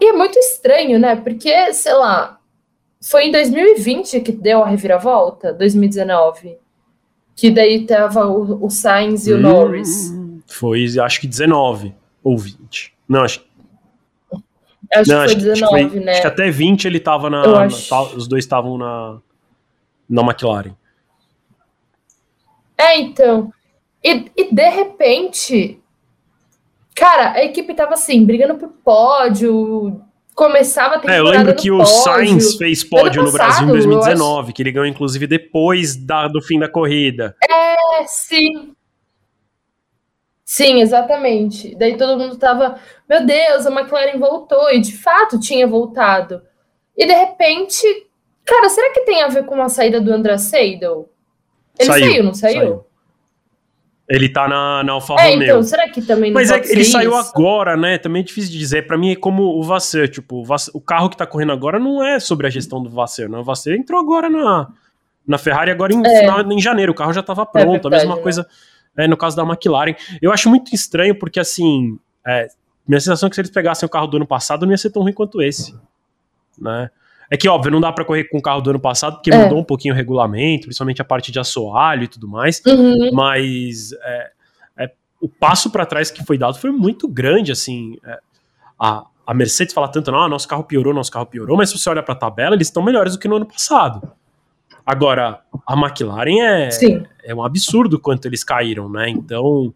E é muito estranho, né? Porque, sei lá, foi em 2020 que deu a reviravolta? 2019? Que daí tava o, o Sainz e o hum, Norris. Foi, acho que 19 ou 20. Não, acho Acho não, que foi 19, acho que foi, né? Acho que até 20 ele tava na. na os dois estavam na, na McLaren. É, então. E, e de repente. Cara, a equipe tava assim, brigando por pódio, começava a temporada. É, eu lembro que o Sainz fez pódio passado, no Brasil em 2019, que ele ganhou inclusive depois da, do fim da corrida. É, sim. Sim, exatamente. Daí todo mundo tava, meu Deus, a McLaren voltou, e de fato tinha voltado. E de repente, cara, será que tem a ver com a saída do André Seidel? Ele saiu, saiu não saiu? saiu. Ele tá na, na Alfa é, Romeo. então, será que também não Mas é, ele saiu agora, né? Também é difícil de dizer. Para mim é como o Vasseur, tipo, o, Vasseur, o, carro que tá correndo agora não é sobre a gestão do Vasseur, não. O Vasseur entrou agora na, na Ferrari agora em, é. final, em janeiro, o carro já tava é pronto. Verdade, a mesma né? coisa é, no caso da McLaren. Eu acho muito estranho porque, assim, é, minha sensação é que se eles pegassem o carro do ano passado não ia ser tão ruim quanto esse, né? É que, óbvio, não dá para correr com o carro do ano passado, porque é. mudou um pouquinho o regulamento, principalmente a parte de assoalho e tudo mais. Uhum. Mas é, é, o passo para trás que foi dado foi muito grande, assim. É, a, a Mercedes fala tanto, não, nosso carro piorou, nosso carro piorou, mas se você olha para a tabela, eles estão melhores do que no ano passado. Agora, a McLaren é, é um absurdo quanto eles caíram, né? Então,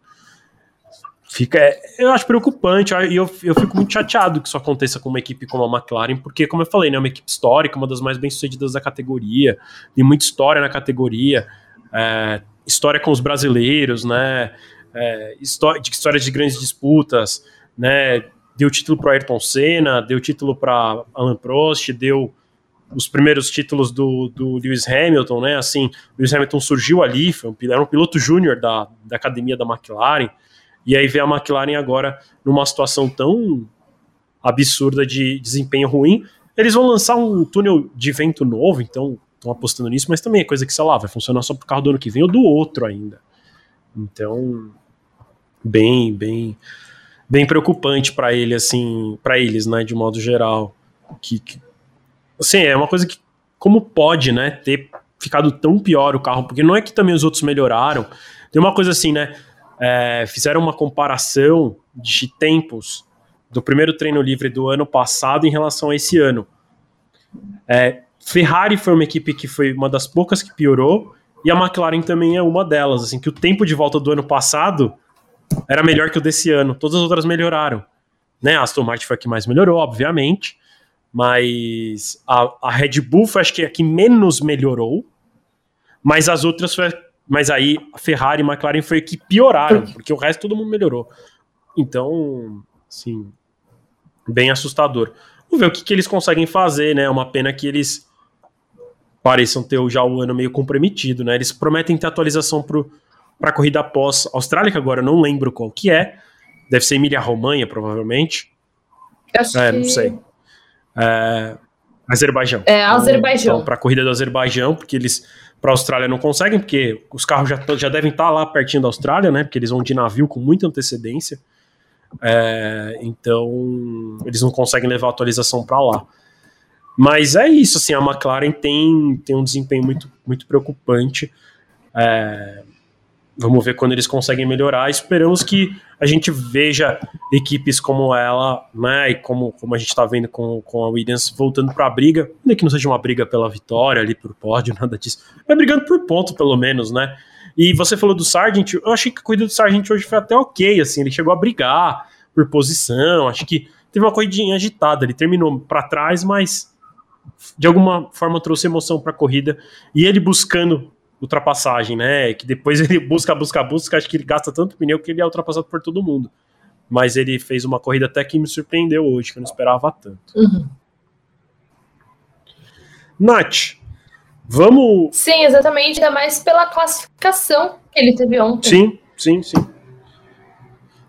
fica, é, eu acho preocupante, e eu, eu fico muito chateado que isso aconteça com uma equipe como a McLaren, porque, como eu falei, né, é uma equipe histórica, uma das mais bem-sucedidas da categoria, tem muita história na categoria, é, história com os brasileiros, né, é, história, de, história de grandes disputas, né, deu título para Ayrton Senna, deu título para Alan Prost, deu os primeiros títulos do, do Lewis Hamilton, né? Assim, Lewis Hamilton surgiu ali, um, era um piloto júnior da, da academia da McLaren, e aí vê a McLaren agora numa situação tão absurda de desempenho ruim. Eles vão lançar um túnel de vento novo, então estão apostando nisso, mas também é coisa que, sei lá, vai funcionar só pro carro do ano que vem ou do outro ainda. Então, bem, bem, bem preocupante para ele, assim, para eles, né, de modo geral. Que, que, assim, é uma coisa que, como pode, né, ter ficado tão pior o carro, porque não é que também os outros melhoraram. Tem uma coisa assim, né, é, fizeram uma comparação de tempos do primeiro treino livre do ano passado em relação a esse ano. É, Ferrari foi uma equipe que foi uma das poucas que piorou, e a McLaren também é uma delas, assim, que o tempo de volta do ano passado era melhor que o desse ano, todas as outras melhoraram. Né? A Aston Martin foi a que mais melhorou, obviamente, mas a, a Red Bull foi acho que a que menos melhorou, mas as outras foi, mas aí a Ferrari e a McLaren foi a que pioraram, porque o resto todo mundo melhorou. Então, assim, bem assustador. Vamos ver o que, que eles conseguem fazer, né? É uma pena que eles pareçam ter já o ano meio comprometido, né? Eles prometem ter atualização para a corrida após Austrália, que agora eu não lembro qual que é. Deve ser Emília Romanha, provavelmente. Acho é, que... não sei. É, Azerbaijão. É, Azerbaijão. Então, para a corrida do Azerbaijão, porque eles para a Austrália não conseguem, porque os carros já, já devem estar tá lá pertinho da Austrália, né? Porque eles vão de navio com muita antecedência. É, então eles não conseguem levar a atualização para lá. Mas é isso, assim, a McLaren tem, tem um desempenho muito, muito preocupante. É, vamos ver quando eles conseguem melhorar. Esperamos que a gente veja equipes como ela, né, e como, como a gente está vendo com, com a Williams voltando para a briga, ainda que não seja uma briga pela vitória ali por pódio, [laughs] nada disso, mas brigando por ponto pelo menos, né? E você falou do Sargent, eu achei que a corrida do Sargent hoje foi até ok, assim, ele chegou a brigar por posição, acho que teve uma corridinha agitada, ele terminou para trás, mas de alguma forma trouxe emoção para a corrida e ele buscando ultrapassagem, né? Que depois [laughs] ele busca, busca, busca, acho que ele gasta tanto pneu que ele é ultrapassado por todo mundo. Mas ele fez uma corrida até que me surpreendeu hoje, que eu não esperava tanto. Uhum. Nath, vamos. Sim, exatamente, ainda mais pela classificação que ele teve ontem. Sim, sim, sim.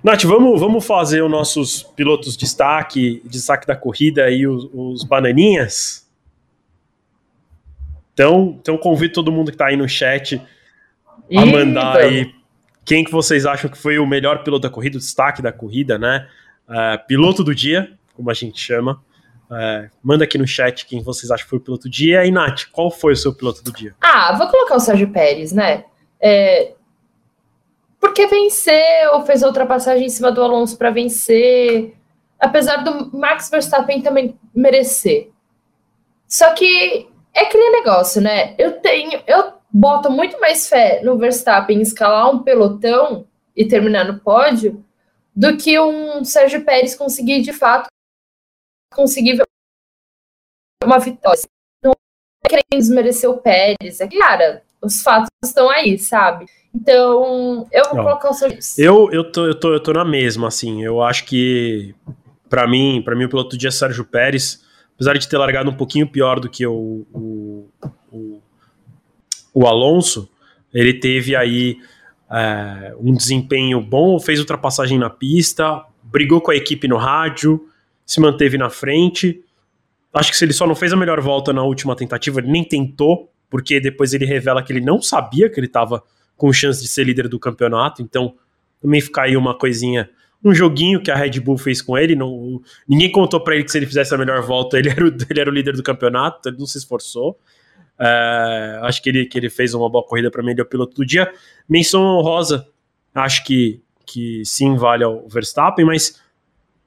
Nath, vamos, vamos fazer os nossos pilotos de destaque, destaque da corrida e os, os bananinhas? Então, então convido todo mundo que está aí no chat a mandar aí quem que vocês acham que foi o melhor piloto da corrida, o destaque da corrida, né? Uh, piloto do dia, como a gente chama. Uh, manda aqui no chat quem vocês acham que foi o piloto do dia. E, Nath, qual foi o seu piloto do dia? Ah, vou colocar o Sérgio Pérez, né? É, porque venceu, fez a ultrapassagem em cima do Alonso para vencer. Apesar do Max Verstappen também merecer. Só que é aquele negócio, né? Eu tenho, eu boto muito mais fé no Verstappen escalar um pelotão e terminar no pódio do que um Sérgio Pérez conseguir de fato conseguir uma vitória. Não é querendo desmerecer o Pérez, é cara, os fatos estão aí, sabe? Então, eu vou Não. colocar o Sérgio. Eu, eu, tô, eu, tô, eu tô na mesma, assim. Eu acho que, para mim, para mim, o piloto do dia é Sérgio Pérez apesar de ter largado um pouquinho pior do que o, o, o, o Alonso, ele teve aí é, um desempenho bom, fez ultrapassagem na pista, brigou com a equipe no rádio, se manteve na frente. Acho que se ele só não fez a melhor volta na última tentativa, ele nem tentou, porque depois ele revela que ele não sabia que ele estava com chance de ser líder do campeonato, então também fica aí uma coisinha um joguinho que a Red Bull fez com ele. Não, ninguém contou para ele que se ele fizesse a melhor volta, ele era o, [laughs] ele era o líder do campeonato, ele não se esforçou. É, acho que ele, que ele fez uma boa corrida para mim, ele é o piloto do dia. Menção honrosa, acho que, que sim vale ao Verstappen, mas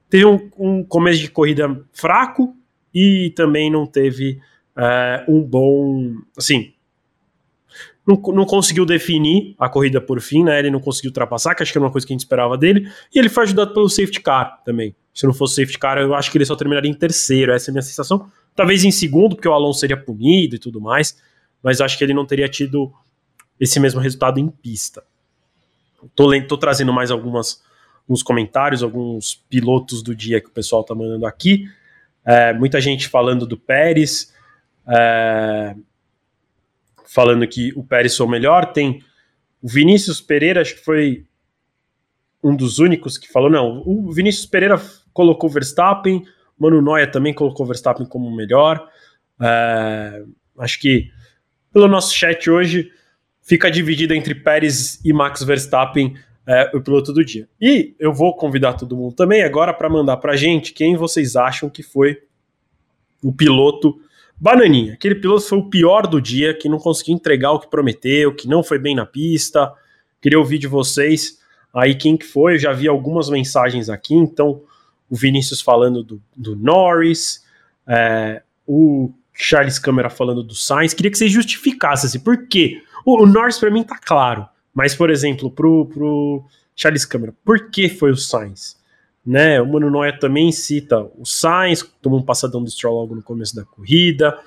teve um, um começo de corrida fraco e também não teve é, um bom. Assim, não, não, conseguiu definir a corrida por fim, né? Ele não conseguiu ultrapassar, que acho que era uma coisa que a gente esperava dele. E ele foi ajudado pelo safety car também. Se não fosse safety car, eu acho que ele só terminaria em terceiro. Essa é a minha sensação. Talvez em segundo, porque o Alonso seria punido e tudo mais. Mas acho que ele não teria tido esse mesmo resultado em pista. Tô, tô trazendo mais algumas, alguns comentários, alguns pilotos do dia que o pessoal tá mandando aqui. É, muita gente falando do Pérez. é, falando que o Pérez foi o melhor. Tem o Vinícius Pereira, acho que foi um dos únicos que falou, não, o Vinícius Pereira colocou Verstappen, Mano Noia também colocou Verstappen como o melhor. É, acho que pelo nosso chat hoje fica dividido entre Pérez e Max Verstappen é, o piloto do dia. E eu vou convidar todo mundo também agora para mandar para gente quem vocês acham que foi o piloto bananinha. Aquele piloto foi o pior do dia, que não conseguiu entregar o que prometeu, que não foi bem na pista. Queria ouvir de vocês aí quem que foi. Eu já vi algumas mensagens aqui, então o Vinícius falando do, do Norris, é, o Charles Câmara falando do Sainz. Queria que vocês justificassem assim, por quê? O, o Norris para mim tá claro, mas por exemplo, pro, pro Charles Câmara, por que foi o Sainz? Né, o Mano Noia também cita o Sainz, tomou um passadão do Stroll logo no começo da corrida.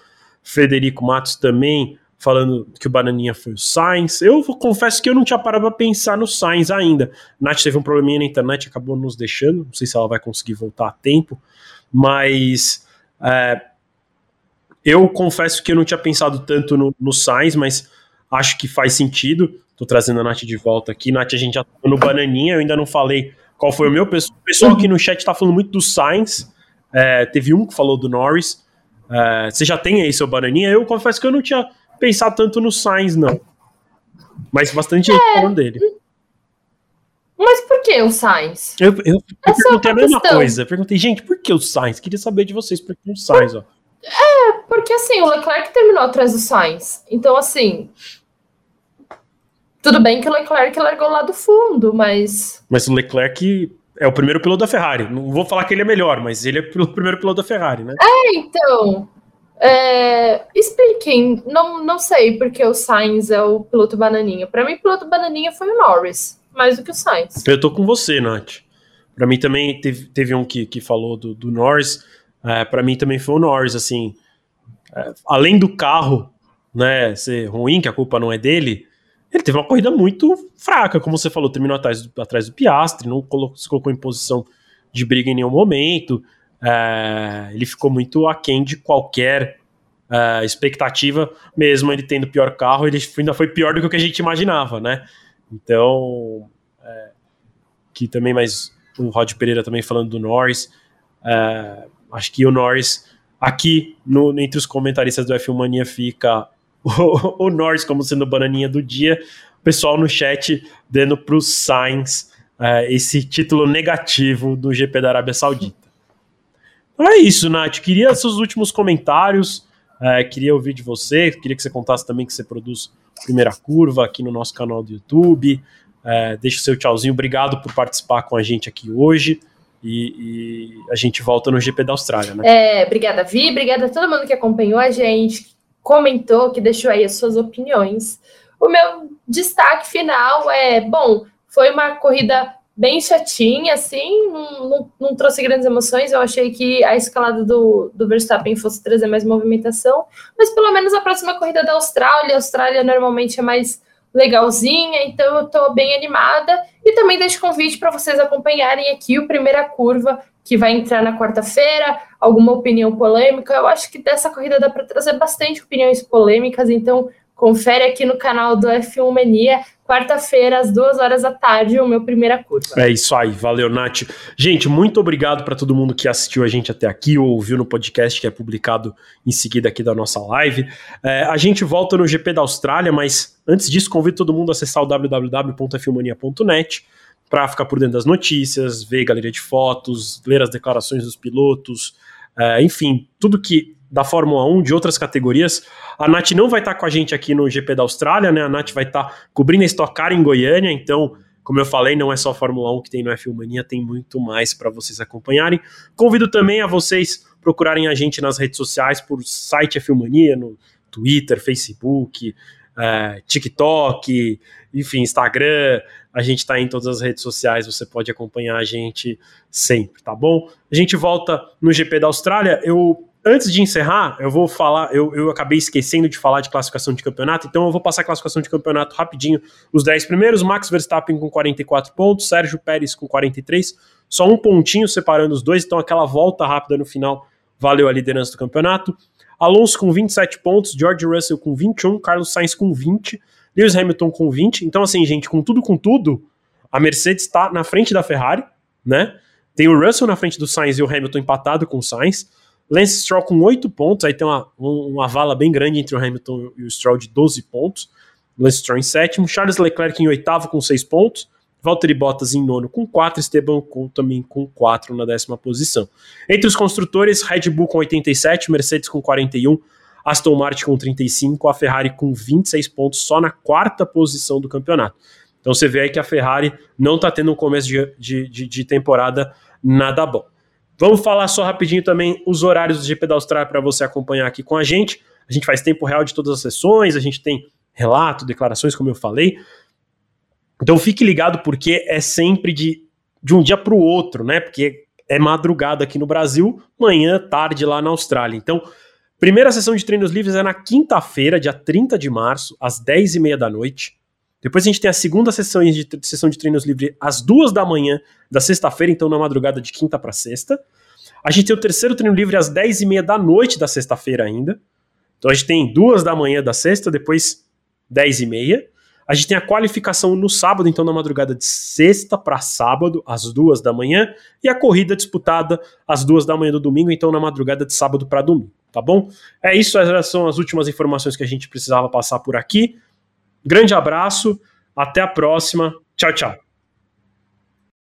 Federico Matos também falando que o Bananinha foi o Sainz. Eu confesso que eu não tinha parado para pensar no Sainz ainda. Nath teve um probleminha na internet, acabou nos deixando. Não sei se ela vai conseguir voltar a tempo, mas é, eu confesso que eu não tinha pensado tanto no, no Sainz, mas acho que faz sentido. Tô trazendo a Nath de volta aqui. Nath, a gente já tá no Bananinha, eu ainda não falei qual foi o meu. O pessoal aqui no chat tá falando muito do Sainz. É, teve um que falou do Norris. É, você já tem aí seu Bananinha? Eu confesso que eu não tinha pensar tanto no Sainz, não. Mas bastante gente é. falando dele. Mas por que o Sainz? Eu, eu, eu é perguntei a mesma questão. coisa. Eu perguntei, gente, por que o Sainz? Queria saber de vocês por que o Sainz, ó. É, porque assim, o Leclerc terminou atrás do Sainz. Então, assim. Tudo bem que o Leclerc largou lá do fundo, mas. Mas o Leclerc é o primeiro piloto da Ferrari. Não vou falar que ele é melhor, mas ele é o [laughs] primeiro piloto da Ferrari, né? É, então. É, expliquem, não, não sei porque o Sainz é o piloto bananinha. Para mim, o piloto bananinha foi o Norris, mais do que o Sainz. Eu tô com você, Nath. Para mim também teve, teve um que, que falou do, do Norris. É, para mim também foi o Norris, assim. É, além do carro né, ser ruim, que a culpa não é dele, ele teve uma corrida muito fraca, como você falou, terminou atrás, atrás do Piastre, não colocou, se colocou em posição de briga em nenhum momento. É, ele ficou muito aquém de qualquer é, expectativa, mesmo ele tendo o pior carro, ele ainda foi pior do que a gente imaginava, né? Então, é, que também, mas o Rod Pereira também falando do Norris, é, acho que o Norris, aqui no, entre os comentaristas do F1 Mania fica o, o Norris como sendo bananinha do dia, o pessoal no chat dando para o Sainz é, esse título negativo do GP da Arábia Saudita. Então é isso, Nath. Queria seus últimos comentários. É, queria ouvir de você. Queria que você contasse também que você produz Primeira Curva aqui no nosso canal do YouTube. É, deixa o seu tchauzinho. Obrigado por participar com a gente aqui hoje. E, e, a gente volta no GP da Austrália, né? É, obrigada, Vi. Obrigada a todo mundo que acompanhou a gente, comentou, que deixou aí as suas opiniões. O meu destaque final é: bom, foi uma corrida bem chatinha, assim, não, não, não, trouxe grandes emoções. Eu achei que a escalada do, do Verstappen fosse trazer mais movimentação, mas pelo menos a próxima corrida da Austrália, a Austrália normalmente é mais legalzinha, então eu tô bem animada. E também deixo convite para vocês acompanharem aqui o Primeira Curva, que vai entrar na quarta-feira, alguma opinião polêmica. Eu acho que dessa corrida dá para trazer bastante opiniões polêmicas, então confere aqui no canal do F1 Mania quarta-feira, às duas horas da tarde, o meu primeira curva. É isso aí, valeu, Nath. Gente, muito obrigado para todo mundo que assistiu a gente até aqui ou ouviu no podcast que é publicado em seguida aqui da nossa live. É, a gente volta no GP da Austrália, mas antes disso, convido todo mundo a acessar o www.filmania.net para ficar por dentro das notícias, ver galeria de fotos, ler as declarações dos pilotos, é, enfim, tudo que da Fórmula 1, de outras categorias. A Nath não vai estar com a gente aqui no GP da Austrália, né? A Nath vai estar cobrindo a Stock Car em Goiânia, então, como eu falei, não é só a Fórmula 1 que tem no F1 Mania, tem muito mais para vocês acompanharem. Convido também a vocês procurarem a gente nas redes sociais por site F1 Mania, no Twitter, Facebook, é, TikTok, enfim, Instagram. A gente está em todas as redes sociais, você pode acompanhar a gente sempre, tá bom? A gente volta no GP da Austrália. Eu Antes de encerrar, eu vou falar, eu, eu acabei esquecendo de falar de classificação de campeonato, então eu vou passar a classificação de campeonato rapidinho. Os 10 primeiros, Max Verstappen com 44 pontos, Sérgio Pérez com 43, só um pontinho separando os dois, então aquela volta rápida no final valeu a liderança do campeonato. Alonso com 27 pontos, George Russell com 21, Carlos Sainz com 20, Lewis Hamilton com 20. Então, assim, gente, com tudo, com tudo, a Mercedes está na frente da Ferrari, né? Tem o Russell na frente do Sainz e o Hamilton empatado com o Sainz. Lance Stroll com 8 pontos, aí tem uma, uma vala bem grande entre o Hamilton e o Stroll de 12 pontos. Lance Stroll em sétimo, Charles Leclerc em oitavo com 6 pontos. Valtteri Bottas em nono com 4, Esteban Ocon também com 4 na décima posição. Entre os construtores, Red Bull com 87, Mercedes com 41, Aston Martin com 35, a Ferrari com 26 pontos só na quarta posição do campeonato. Então você vê aí que a Ferrari não está tendo um começo de, de, de, de, temporada nada bom. Vamos falar só rapidinho também os horários do GP da Austrália para você acompanhar aqui com a gente. A gente faz tempo real de todas as sessões, a gente tem relato, declarações, como eu falei. Então fique ligado porque é sempre de, de um dia para o outro, né? Porque é madrugada aqui no Brasil, manhã, tarde lá na Austrália. Então, primeira sessão de treinos livres é na quinta-feira, dia 30 de março, às 10h30 da noite. Depois a gente tem a segunda sessão de, sessão de treinos livres às duas da manhã da sexta-feira, então na madrugada de quinta para sexta. A gente tem o terceiro treino livre às 10h30 da noite da sexta-feira ainda. Então a gente tem duas da manhã da sexta, depois 10h30. A gente tem a qualificação no sábado, então na madrugada de sexta para sábado, às duas da manhã, e a corrida disputada às duas da manhã do domingo, então na madrugada de sábado para domingo, tá bom? É isso, essas são as últimas informações que a gente precisava passar por aqui. Grande abraço, até a próxima, tchau, tchau.